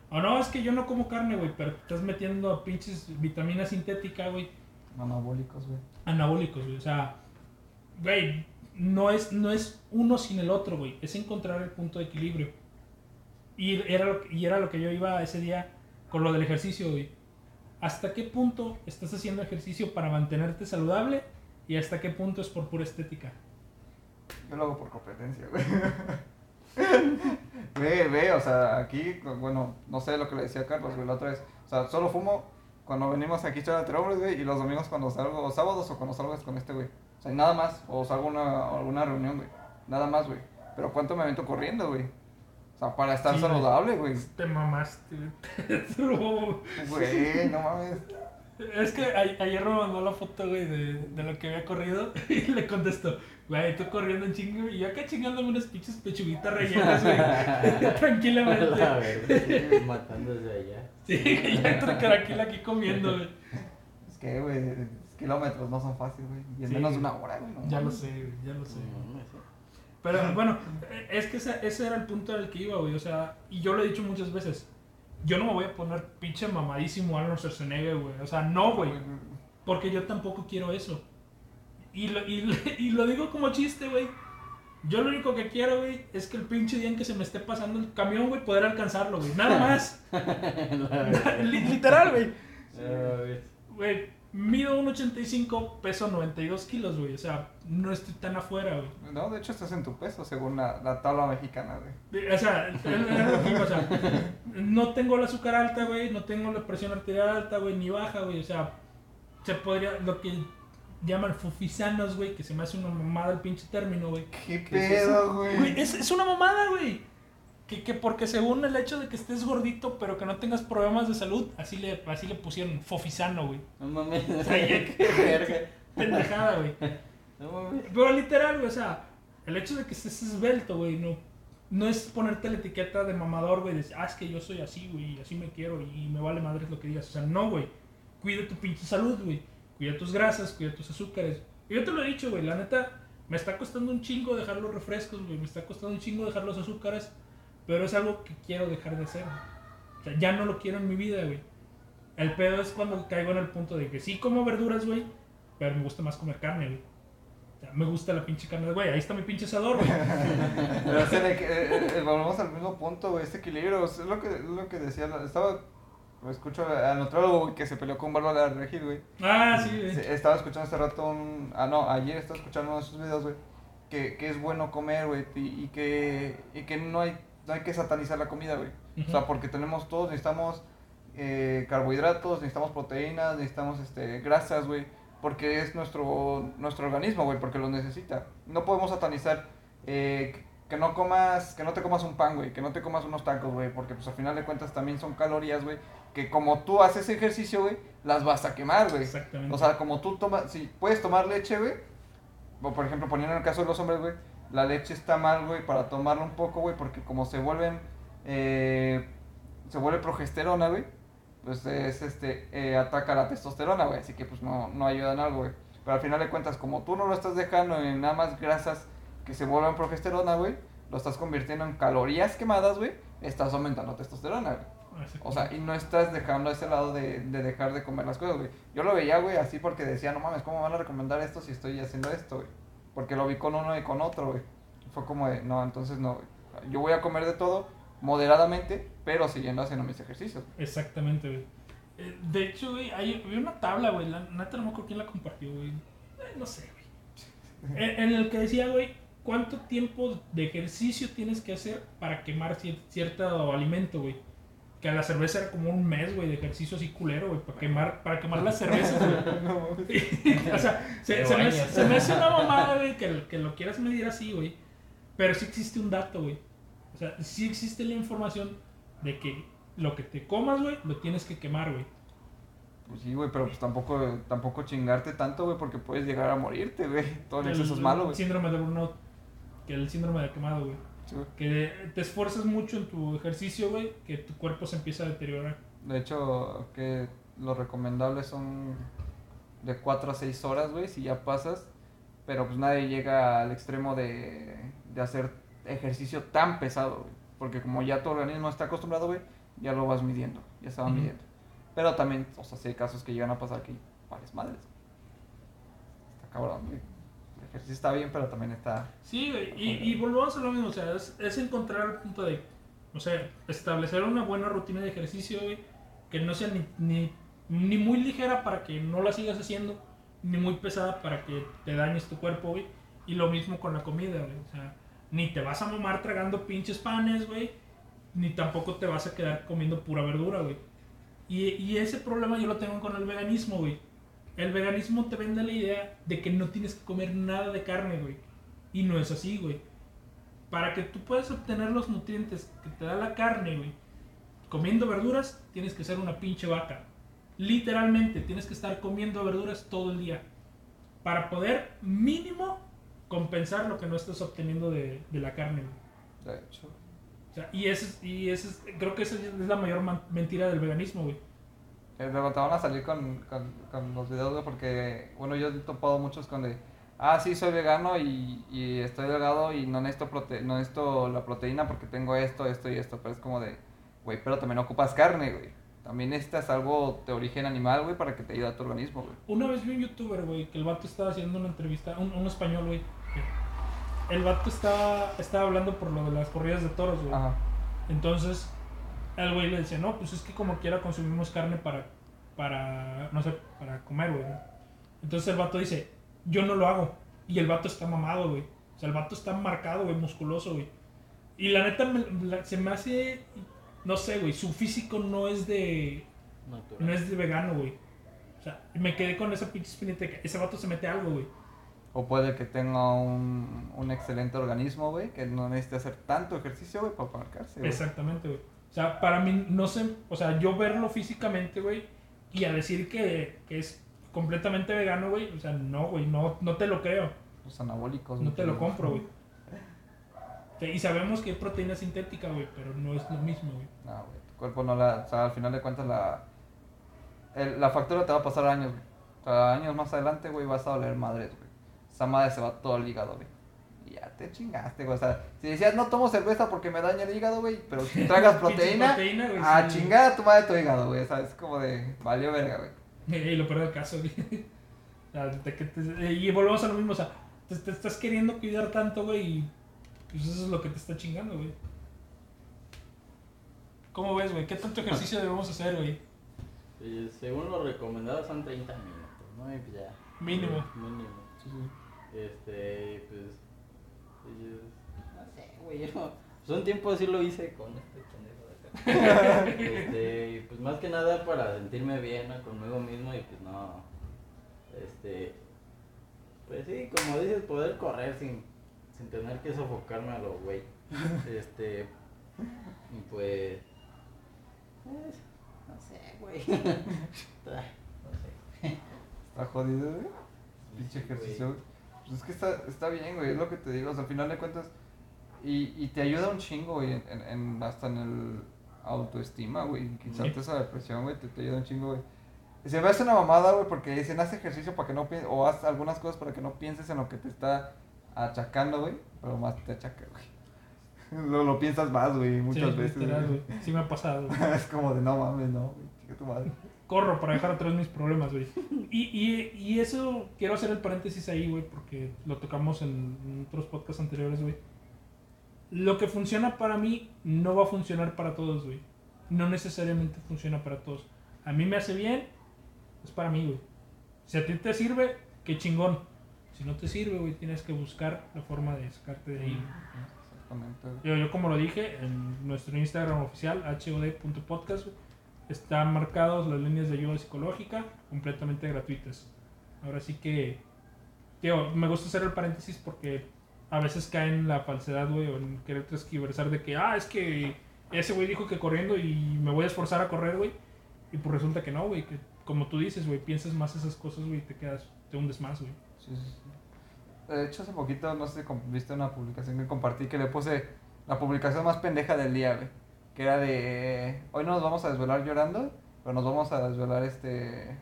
O no, es que yo no como carne, güey, pero te estás metiendo pinches vitamina sintética, güey. Anabólicos, güey. anabólicos, güey. O sea, güey, no es, no es uno sin el otro, güey. Es encontrar el punto de equilibrio. Y era, lo, y era lo que yo iba ese día con lo del ejercicio, güey. ¿Hasta qué punto estás haciendo ejercicio para mantenerte saludable? ¿Y hasta qué punto es por pura estética? Yo lo hago por competencia, güey. [LAUGHS] ve, ve, o sea, aquí, bueno, no sé lo que le decía Carlos, güey, la otra vez. O sea, solo fumo cuando venimos aquí a entre hombres, güey, y los domingos cuando salgo, o sábados o cuando salgo es con este, güey. O sea, nada más, o salgo a una, alguna reunión, güey. Nada más, güey. Pero ¿cuánto me avento corriendo, güey? O sea, para estar Sí, saludable, güey. Te mamaste, güey. [LAUGHS] Te lo- Güey, no mames. Es que a- ayer me mandó la foto, güey, de, de lo que había corrido [LAUGHS] y le contestó, güey, tú corriendo en chingo y yo acá chingándome unas pinches pechuguitas rellenas, güey, [LAUGHS] La tranquilamente. verdad, sí, matándose allá. Sí, [LAUGHS] y yo entre caraquil aquí comiendo, güey. Es que, güey, kilómetros no son fáciles, güey. Y en Sí. menos de una hora, güey. no Ya lo sé, güey, ya lo sé. No, no sé. Pero bueno, es que ese, ese era el punto al que iba, güey, o sea, y yo lo he dicho muchas veces, yo no me voy a poner pinche mamadísimo Arnold Schwarzenegger, güey, o sea, no, güey. Porque yo tampoco quiero eso. Y lo, y, [LAUGHS] y lo digo como chiste, güey. Yo lo único que quiero, güey, es que el pinche día en que se me esté pasando el camión, güey, poder alcanzarlo, güey. Nada [LAUGHS] más. La [LAUGHS] Literal, güey. Güey. Mido 1.85, peso 92 kilos, güey. O sea, no estoy tan afuera, güey. No, de hecho estás en tu peso, según la, la tabla mexicana, güey. O sea, es lo que digo, o sea, no tengo el azúcar alta, güey, no tengo la presión arterial alta, güey, ni baja, güey. O sea, se podría, lo que llaman fufisanos, güey, que se me hace una mamada el pinche término, güey. ¿Qué ¿Qué es pedo, Güey, güey? es, es una mamada, güey. Que, que porque según el hecho de que estés gordito, pero que no tengas problemas de salud, así le, así le pusieron fofisano, güey. No mames. [LAUGHS] Qué verga. Pendejada, güey. No mames. Pero literal, güey, o sea, el hecho de que estés esbelto, güey, no, no es ponerte la etiqueta de mamador, güey, de decir, ah, es que yo soy así, güey, y así me quiero y me vale madres lo que digas. O sea, no, güey. Cuida tu pinche salud, güey. Cuida tus grasas, cuida tus azúcares. Yo te lo he dicho, güey, la neta, me está costando un chingo dejar los refrescos, güey, me está costando un chingo dejar los azúcares, pero es algo que quiero dejar de hacer. güey. O sea, ya no lo quiero en mi vida, güey. El pedo es cuando caigo en el punto de que sí como verduras, güey, pero me gusta más comer carne, güey. O sea, me gusta la pinche carne, güey. Ahí está mi pinche asador, güey. [LAUGHS] Pero es en el volvemos al mismo punto, güey, este equilibrio. Es lo que, es lo que decía, estaba, escucho al nutrólogo, güey, que se peleó con Bárbara Regil, güey. Ah, sí, güey. Estaba escuchando hace rato un... Ah, no, ayer estaba escuchando uno de sus videos, güey. Que, que es bueno comer, güey. Y, y que, y que no, hay, no hay que satanizar la comida, güey. O sea, porque tenemos todos, necesitamos eh, carbohidratos, necesitamos proteínas, necesitamos este, grasas, güey. Porque es nuestro, nuestro organismo, güey, porque lo necesita. No podemos satanizar eh, que no comas, que no te comas un pan, güey, que no te comas unos tacos, güey, porque pues al final de cuentas también son calorías, güey, que como tú haces ejercicio, güey, las vas a quemar, güey. Exactamente. O sea, como tú tomas, si puedes tomar leche, güey, o por ejemplo, poniendo en el caso de los hombres, güey, la leche está mal, güey, para tomarla un poco, güey, porque como se vuelven, eh, se vuelve progesterona, güey, pues es, este, eh, ataca la testosterona, güey, así que pues no, no ayuda en algo, güey. Pero al final de cuentas, como tú no lo estás dejando en nada más grasas que se vuelvan progesterona, güey, lo estás convirtiendo en calorías quemadas, güey, estás aumentando testosterona, güey. O sea, y no estás dejando ese lado de, de dejar de comer las cosas, güey. Yo lo veía, güey, así porque decía, no mames, ¿cómo van a recomendar esto si estoy haciendo esto, güey? Porque lo vi con uno y con otro, güey. Fue como de, no, entonces no, güey. Yo voy a comer de todo, moderadamente, pero siguiendo haciendo mis ejercicios. Exactamente, güey. Eh, De hecho, güey, hay, había una tabla, güey. La neta no me acuerdo quién la compartió, güey. Eh, no sé, güey. [LAUGHS] En, en el que decía, güey, cuánto tiempo de ejercicio tienes que hacer para quemar cier- cierto alimento, güey. Que a la cerveza era como un mes, güey, de ejercicio así culero, güey, para quemar, para quemar las cervezas, güey. [LAUGHS] [LAUGHS] o sea, se, me, se me hace una mamada, güey, que, que lo quieras medir así, güey. Pero sí existe un dato, güey. O sea, sí existe la información de que lo que te comas, güey, lo tienes que quemar, güey. Pues sí, güey, pero pues tampoco, tampoco chingarte tanto, güey, porque puedes llegar a morirte, güey. Todo en El exceso es malo, güey. síndrome de burnout. Que el síndrome de quemado, güey. Sí. Que te esfuerzas mucho en tu ejercicio, güey, que tu cuerpo se empieza a deteriorar. De hecho, que lo recomendable son de 4 a 6 horas, güey, si ya pasas. Pero pues nadie llega al extremo de, de hacer ejercicio tan pesado, güey. Porque como ya tu organismo está acostumbrado, güey, ya lo vas midiendo, ya se va midiendo. Pero también, o sea, sí hay casos que llegan a pasar que vales madres. Está cabrón, güey. Ejercicio está bien, pero también está... Sí, y, y volvemos a lo mismo, o sea, es, es encontrar el punto de, o sea, establecer una buena rutina de ejercicio, güey, que no sea ni, ni, ni muy ligera para que no la sigas haciendo, ni muy pesada para que te dañes tu cuerpo, güey, y lo mismo con la comida, güey, o sea, ni te vas a mamar tragando pinches panes, güey, ni tampoco te vas a quedar comiendo pura verdura, güey. Y, y ese problema yo lo tengo con el veganismo, güey. El veganismo te vende la idea de que no tienes que comer nada de carne, güey. Y no es así, güey. Para que tú puedas obtener los nutrientes que te da la carne, güey, comiendo verduras, tienes que ser una pinche vaca. Literalmente, tienes que estar comiendo verduras todo el día. Para poder, mínimo, compensar lo que no estás obteniendo de, de la carne, güey. De hecho, O sea, y ese, es- y ese creo que esa es la mayor mentira del veganismo, güey. Eh, van a salir con, con, con los videos, güey, porque, bueno, yo he topado muchos con de, ah, sí, soy vegano y, y estoy delgado y no necesito, prote no necesito la proteína porque tengo esto, esto y esto, pero es como de, güey, pero también ocupas carne, güey. También necesitas algo de origen animal, güey, para que te ayude a tu organismo, güey. Una vez vi un youtuber, güey, que el vato estaba haciendo una entrevista, un, un español, güey. El vato estaba, estaba hablando por lo de las corridas de toros, güey. Ajá. Entonces, el güey le decía, no, pues es que como quiera consumimos carne para para, no sé, para comer, güey. Entonces el vato dice, yo no lo hago. Y el vato está mamado, güey. O sea, el vato está marcado, güey, musculoso, güey. Y la neta me- la- se me hace, no sé, güey, su físico no es de, Natural. no es de vegano, güey. O sea, me quedé con esa pinche espinita que ese vato se mete algo, güey. O puede que tenga un, un excelente organismo, güey, que no necesite hacer tanto ejercicio, güey, para marcarse, güey. Exactamente, güey. O sea, para mí, no sé, o sea, yo verlo físicamente, güey, y a decir que, que es completamente vegano, güey, o sea, no, güey, no, no te lo creo, Los anabólicos. no güey, te lo compro, güey. Y sabemos que hay proteína sintética, güey, pero no es lo mismo, güey. No, güey, tu cuerpo no la... O sea, al final de cuentas la... el- la factura te va a pasar años, güey. O sea, años más adelante, güey, vas a doler madres, güey. Esa madre se va todo el hígado, güey. Ya te chingaste, güey. O sea, si decías, no tomo cerveza porque me daña el hígado, güey, pero si tragas [LAUGHS] proteína... proteína, güey, a sí. chingar a tu madre tu hígado, güey. O sea, es como de... Valió verga, güey. [LAUGHS] Y lo peor del caso, güey. [LAUGHS] Te- y volvemos a lo mismo, o sea, te, te estás queriendo cuidar tanto, güey, y pues eso es lo que te está chingando, güey. ¿Cómo ves, güey? ¿Qué tanto ejercicio debemos hacer, güey? Y según lo recomendado son 30 minutos, ¿no? Y pues ya. Mínimo. Mínimo. Este, pues. No sé, güey. Yo, pues un tiempo sí lo hice con este pendejo de acá. [LAUGHS] este, y pues más que nada para sentirme bien ¿no? conmigo mismo y pues no. Este. Pues sí, como dices, poder correr sin, sin tener que sofocarme a lo güey. Este. Y pues. pues, no sé, güey. [LAUGHS] no sé. Está jodido, güey. Pinche ejercicio. Pues es que está, está bien, güey, es lo que te digo. O sea, al final de cuentas. Y, y te ayuda un chingo, güey, en, en- hasta en el autoestima, güey. Quitarte Sí. esa depresión, güey, te, te ayuda un chingo, güey. Y se me hace una mamada, güey, porque dicen, haz ejercicio para que no pienses, o haz algunas cosas para que no pienses en lo que te está achacando, güey. Pero más te achaca, güey. [LAUGHS] Lo, lo piensas más, güey, muchas Sí, veces. literal, güey. güey. Sí me ha pasado, güey. [LAUGHS] es como de, no mames, no, güey, chica tu madre. Corro para dejar atrás mis problemas, güey. Y, y, y eso, quiero hacer el paréntesis ahí, güey, porque lo tocamos en, otros podcasts anteriores, güey. Lo que funciona para mí no va a funcionar para todos, güey. No necesariamente funciona para todos. A mí me hace bien, es para mí, güey. Si a ti te sirve, qué chingón. Si no te sirve, güey, tienes que buscar la forma de sacarte de ahí. Exactamente. Yo, yo como lo dije, en nuestro Instagram oficial, hod.podcast, güey, están marcados las líneas de ayuda psicológica completamente gratuitas. Ahora sí que, tío, me gusta hacer el paréntesis porque a veces caen en la falsedad, güey, o en querer transquiversar de que, ah, es que ese güey dijo que corriendo y me voy a esforzar a correr, güey. Y pues resulta que no, güey, que como tú dices, güey, piensas más esas cosas, güey, y te quedas, te hundes más, güey. Sí, sí, sí. De hecho, hace poquito, no sé si viste una publicación que compartí que le puse la publicación más pendeja del día, güey. Que era de, hoy no nos vamos a desvelar llorando, pero nos vamos a desvelar, este...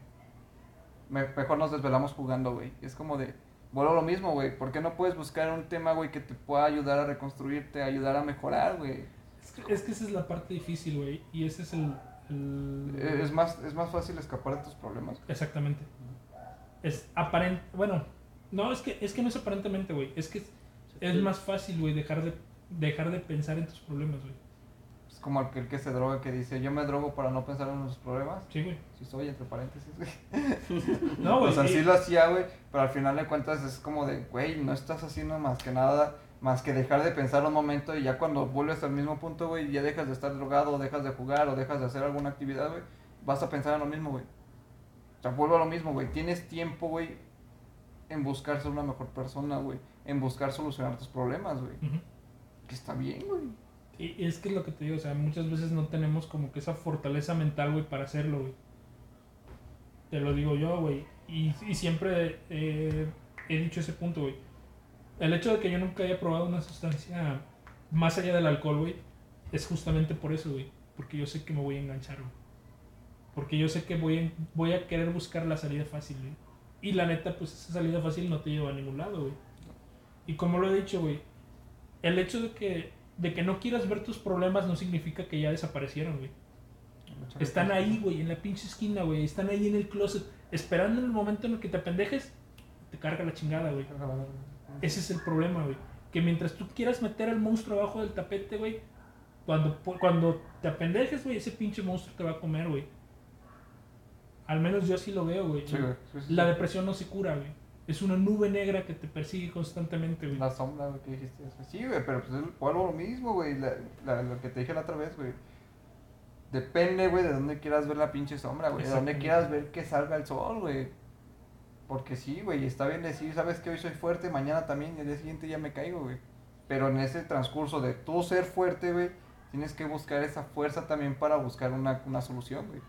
me- mejor nos desvelamos jugando, güey. Es como de, vuelvo a lo mismo, güey. ¿Por qué no puedes buscar un tema, güey, que te pueda ayudar a reconstruirte, ayudar a mejorar, güey? Es que, es que esa es la parte difícil, güey, y ese es el... el- Eh, Es más, es más fácil escapar de tus problemas. Exactamente. Es aparente. Bueno, no, es que, es que no es aparentemente, güey. Es que es, es más fácil, güey, dejar de, dejar de pensar en tus problemas, güey. Como aquel que se droga que dice, yo me drogo para no pensar en los problemas. Sí, güey. Si soy, entre paréntesis, güey. [LAUGHS] No, güey. o sea, sí lo hacía, güey, pero al final de cuentas es como de, güey, no estás haciendo más que nada, más que dejar de pensar un momento y ya cuando vuelves al mismo punto, güey, ya dejas de estar drogado, o dejas de jugar o dejas de hacer alguna actividad, güey, vas a pensar en lo mismo, güey. O sea, vuelvo a lo mismo, güey. Tienes tiempo, güey, en buscar ser una mejor persona, güey, en buscar solucionar tus problemas, güey. Que está bien, güey. Y es que es lo que te digo, o sea, muchas veces no tenemos como que esa fortaleza mental, güey, para hacerlo, güey. Te lo digo yo, güey. Y, siempre eh, he dicho ese punto, güey. El hecho de que yo nunca haya probado una sustancia más allá del alcohol, güey, es justamente por eso, güey. Porque yo sé que me voy a enganchar, güey. Porque yo sé que voy a, voy a querer buscar la salida fácil, güey. Y la neta, pues esa salida fácil no te lleva a ningún lado, güey. Y como lo he dicho, güey, el hecho de que, de que no quieras ver tus problemas no significa que ya desaparecieron, güey. Están ahí, güey, en la pinche esquina, güey. Están ahí en el closet, esperando en el momento en el que te apendejes, te carga la chingada, güey. Ese es el problema, güey. Que mientras tú quieras meter al monstruo abajo del tapete, güey, cuando, cuando te apendejes, güey, ese pinche monstruo te va a comer, güey. Al menos yo así lo veo, güey. Sí, güey. Sí, sí, La depresión no se cura, güey. Es una nube negra que te persigue constantemente, güey. La sombra, güey, que dijiste eso. Sí, güey, pero pues es vuelvo lo mismo, güey. La, la- lo que te dije la otra vez, güey. Depende, güey, de dónde quieras ver la pinche sombra, güey. De dónde quieras ver que salga el sol, güey. Porque sí, güey, está bien decir, sabes que hoy soy fuerte, mañana también, y el día siguiente ya me caigo, güey. Pero en ese transcurso de tú ser fuerte, güey, tienes que buscar esa fuerza también para buscar una, una solución, güey.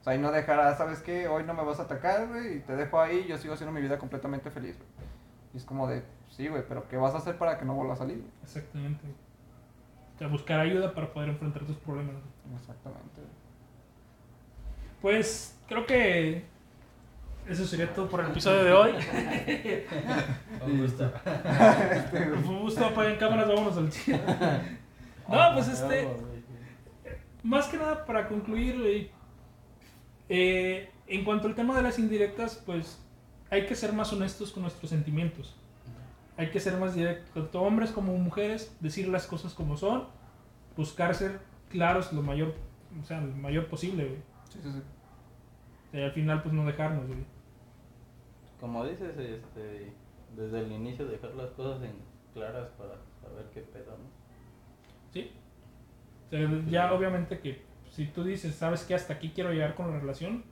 O sea, y no dejar, ah, ¿sabes qué? Hoy no me vas a atacar, güey, y te dejo ahí, yo sigo haciendo mi vida completamente feliz, güey. Y es como de, sí, güey, pero ¿qué vas a hacer para que no vuelva a salir, güey? Exactamente. O sea, buscar ayuda para poder enfrentar tus problemas. güey. Exactamente. Pues creo que eso sería todo por el episodio de hoy. [LAUGHS] Un gusto. [LAUGHS] Un gusto, apaguen cámaras, vámonos al chile. [LAUGHS] No, pues este, más que nada para concluir, güey, eh, en cuanto al tema de las indirectas, pues hay que ser más honestos con nuestros sentimientos. Hay que ser más directos, tanto hombres como mujeres, decir las cosas como son, buscar ser claros lo mayor, o sea, lo mayor posible, güey. Sí, sí, sí. Y al final, pues no dejarnos, güey. Como dices, este, desde el inicio dejar las cosas en claras para saber qué pedo, ¿no? Sí. O sea, ya obviamente que si tú dices, sabes que hasta aquí quiero llegar con la relación,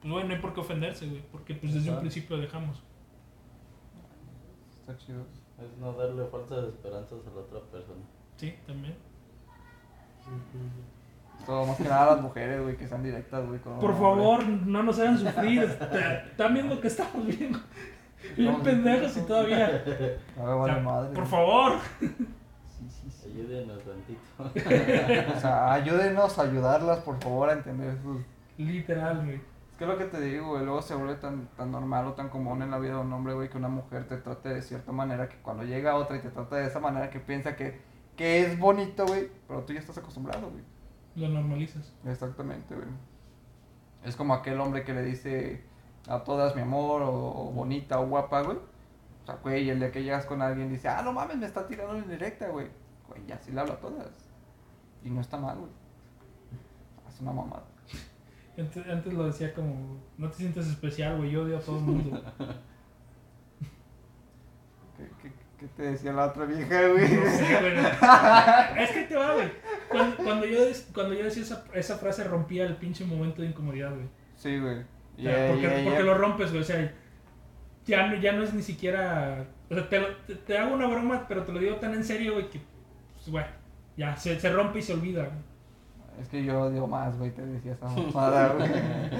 pues bueno, no hay por qué ofenderse, güey, porque pues desde un principio dejamos. Está chido. Es no darle falsas esperanzas a la otra persona. Sí, también. Todo más que nada las mujeres, güey, que sean directas, güey. con Por hombre. favor, no nos hagan sufrir. Están viendo que estamos bien, bien No, pendejos y todavía. A ver, O vale sea, madre. por favor. Ayúdenos tantito. [LAUGHS] O sea, ayúdenos a ayudarlas, por favor, a entender sus... Literal, güey. Es que es lo que te digo, güey, luego se vuelve tan, tan normal o tan común en la vida de un hombre, güey, que una mujer te trate de cierta manera, que cuando llega otra y te trata de esa manera, que piensa que, que es bonito, güey, pero tú ya estás acostumbrado, güey. Lo normalizas. Exactamente, güey. Es como aquel hombre que le dice a todas mi amor, o, o bonita, o guapa, güey. O sea, güey, el día que llegas con alguien dice, ah, no mames, me está tirando en directa, güey. Güey, ya sí le hablo a todas. Y no está mal, güey. Es una mamada. Antes, antes lo decía como, no te sientes especial, güey, yo odio a todo el mundo. [LAUGHS] ¿Qué, qué, qué te decía la otra vieja, güey? No sé, [LAUGHS] güey. Es que te va, güey. Cuando, cuando yo, cuando yo decía esa, esa frase rompía el pinche momento de incomodidad, güey. Sí, güey. O Y sea, porque, lo rompes, güey. O sea, ya no, ya no es ni siquiera. O sea, te, te, te hago una broma, pero te lo digo tan en serio, güey, que. Pues, ya se, se rompe y se olvida, güey. Es que yo odio más, güey, te decía esa [LAUGHS] mamada, güey.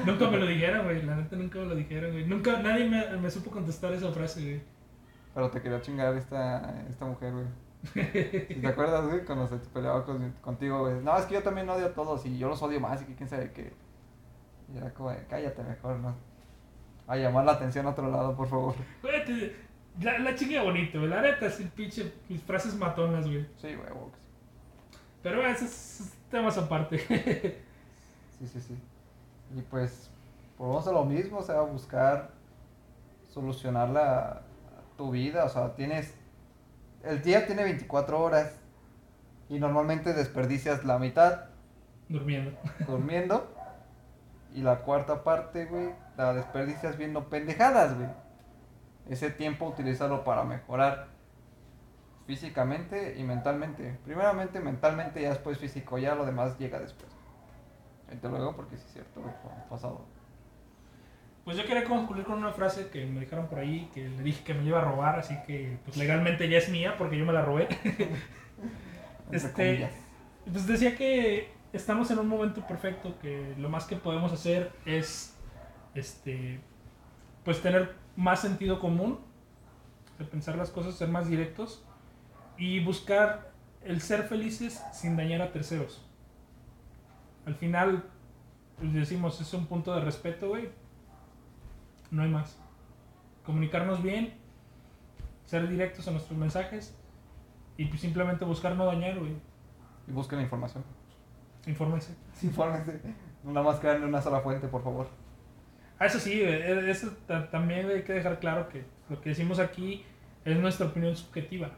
Nunca me lo dijeron, güey. La neta nunca me lo dijeron, güey. Nunca, nadie me, me supo contestar esa frase, güey. Pero te quería chingar esta, esta mujer, güey. ¿Sí ¿Te acuerdas, güey? Cuando se peleaba con- contigo, güey. No, es que yo también odio a todos y yo los odio más y que quién sabe qué. Y era como, de, cállate mejor, ¿no? A llamar la atención a otro lado, por favor. Güey, te- la, la chinga bonito, güey. La neta, sí, pinche, mis frases matonas, güey. Sí, güey, sí. Pero esos esos temas aparte. [LAUGHS] Sí, sí, sí. Y pues, volvemos a lo mismo, o sea, buscar solucionar la, tu vida, o sea, tienes, el día tiene 24 horas y normalmente desperdicias la mitad Durmiendo. [LAUGHS] durmiendo y la cuarta parte, güey, la desperdicias viendo pendejadas, güey. Ese tiempo utilízalo para mejorar físicamente y mentalmente. Primeramente mentalmente y después físico, ya lo demás llega después. Ahí te lo digo porque sí es cierto, pasado. Pues yo quería concluir con una frase que me dijeron por ahí, que le dije que me iba a robar, así que pues legalmente ya es mía porque yo me la robé. [LAUGHS] Este-. Pues decía que estamos en un momento perfecto, que lo más que podemos hacer es, este, pues tener más sentido común, de pensar las cosas, ser más directos y buscar el ser felices sin dañar a terceros. Al final, pues decimos, es un punto de respeto, güey. No hay más. Comunicarnos bien, ser directos en nuestros mensajes y pues simplemente buscar no dañar, güey. Y busquen información. Infórmense. [LAUGHS] Infórmense. Nada más crean una sola fuente, por favor. Ah, eso sí, eh, eso ta- también hay que dejar claro que lo que decimos aquí es nuestra opinión subjetiva.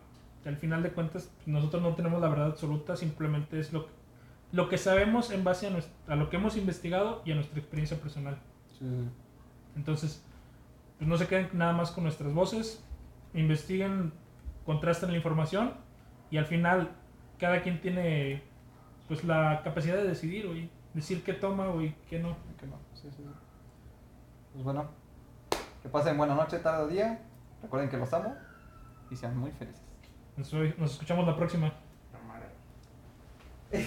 Al final de cuentas, nosotros no tenemos la verdad absoluta, simplemente es lo, lo que sabemos en base a, lo que hemos investigado y a nuestra experiencia personal. Sí. Entonces, pues no se queden nada más con nuestras voces, investiguen, contrasten la información y al final cada quien tiene pues la capacidad de decidir, güey, decir qué toma, güey, qué no. Que no, sí, sí, sí. Pues bueno, que pasen buena noche, tarde o día. Recuerden que los amo y sean muy felices. Nos, nos escuchamos la próxima.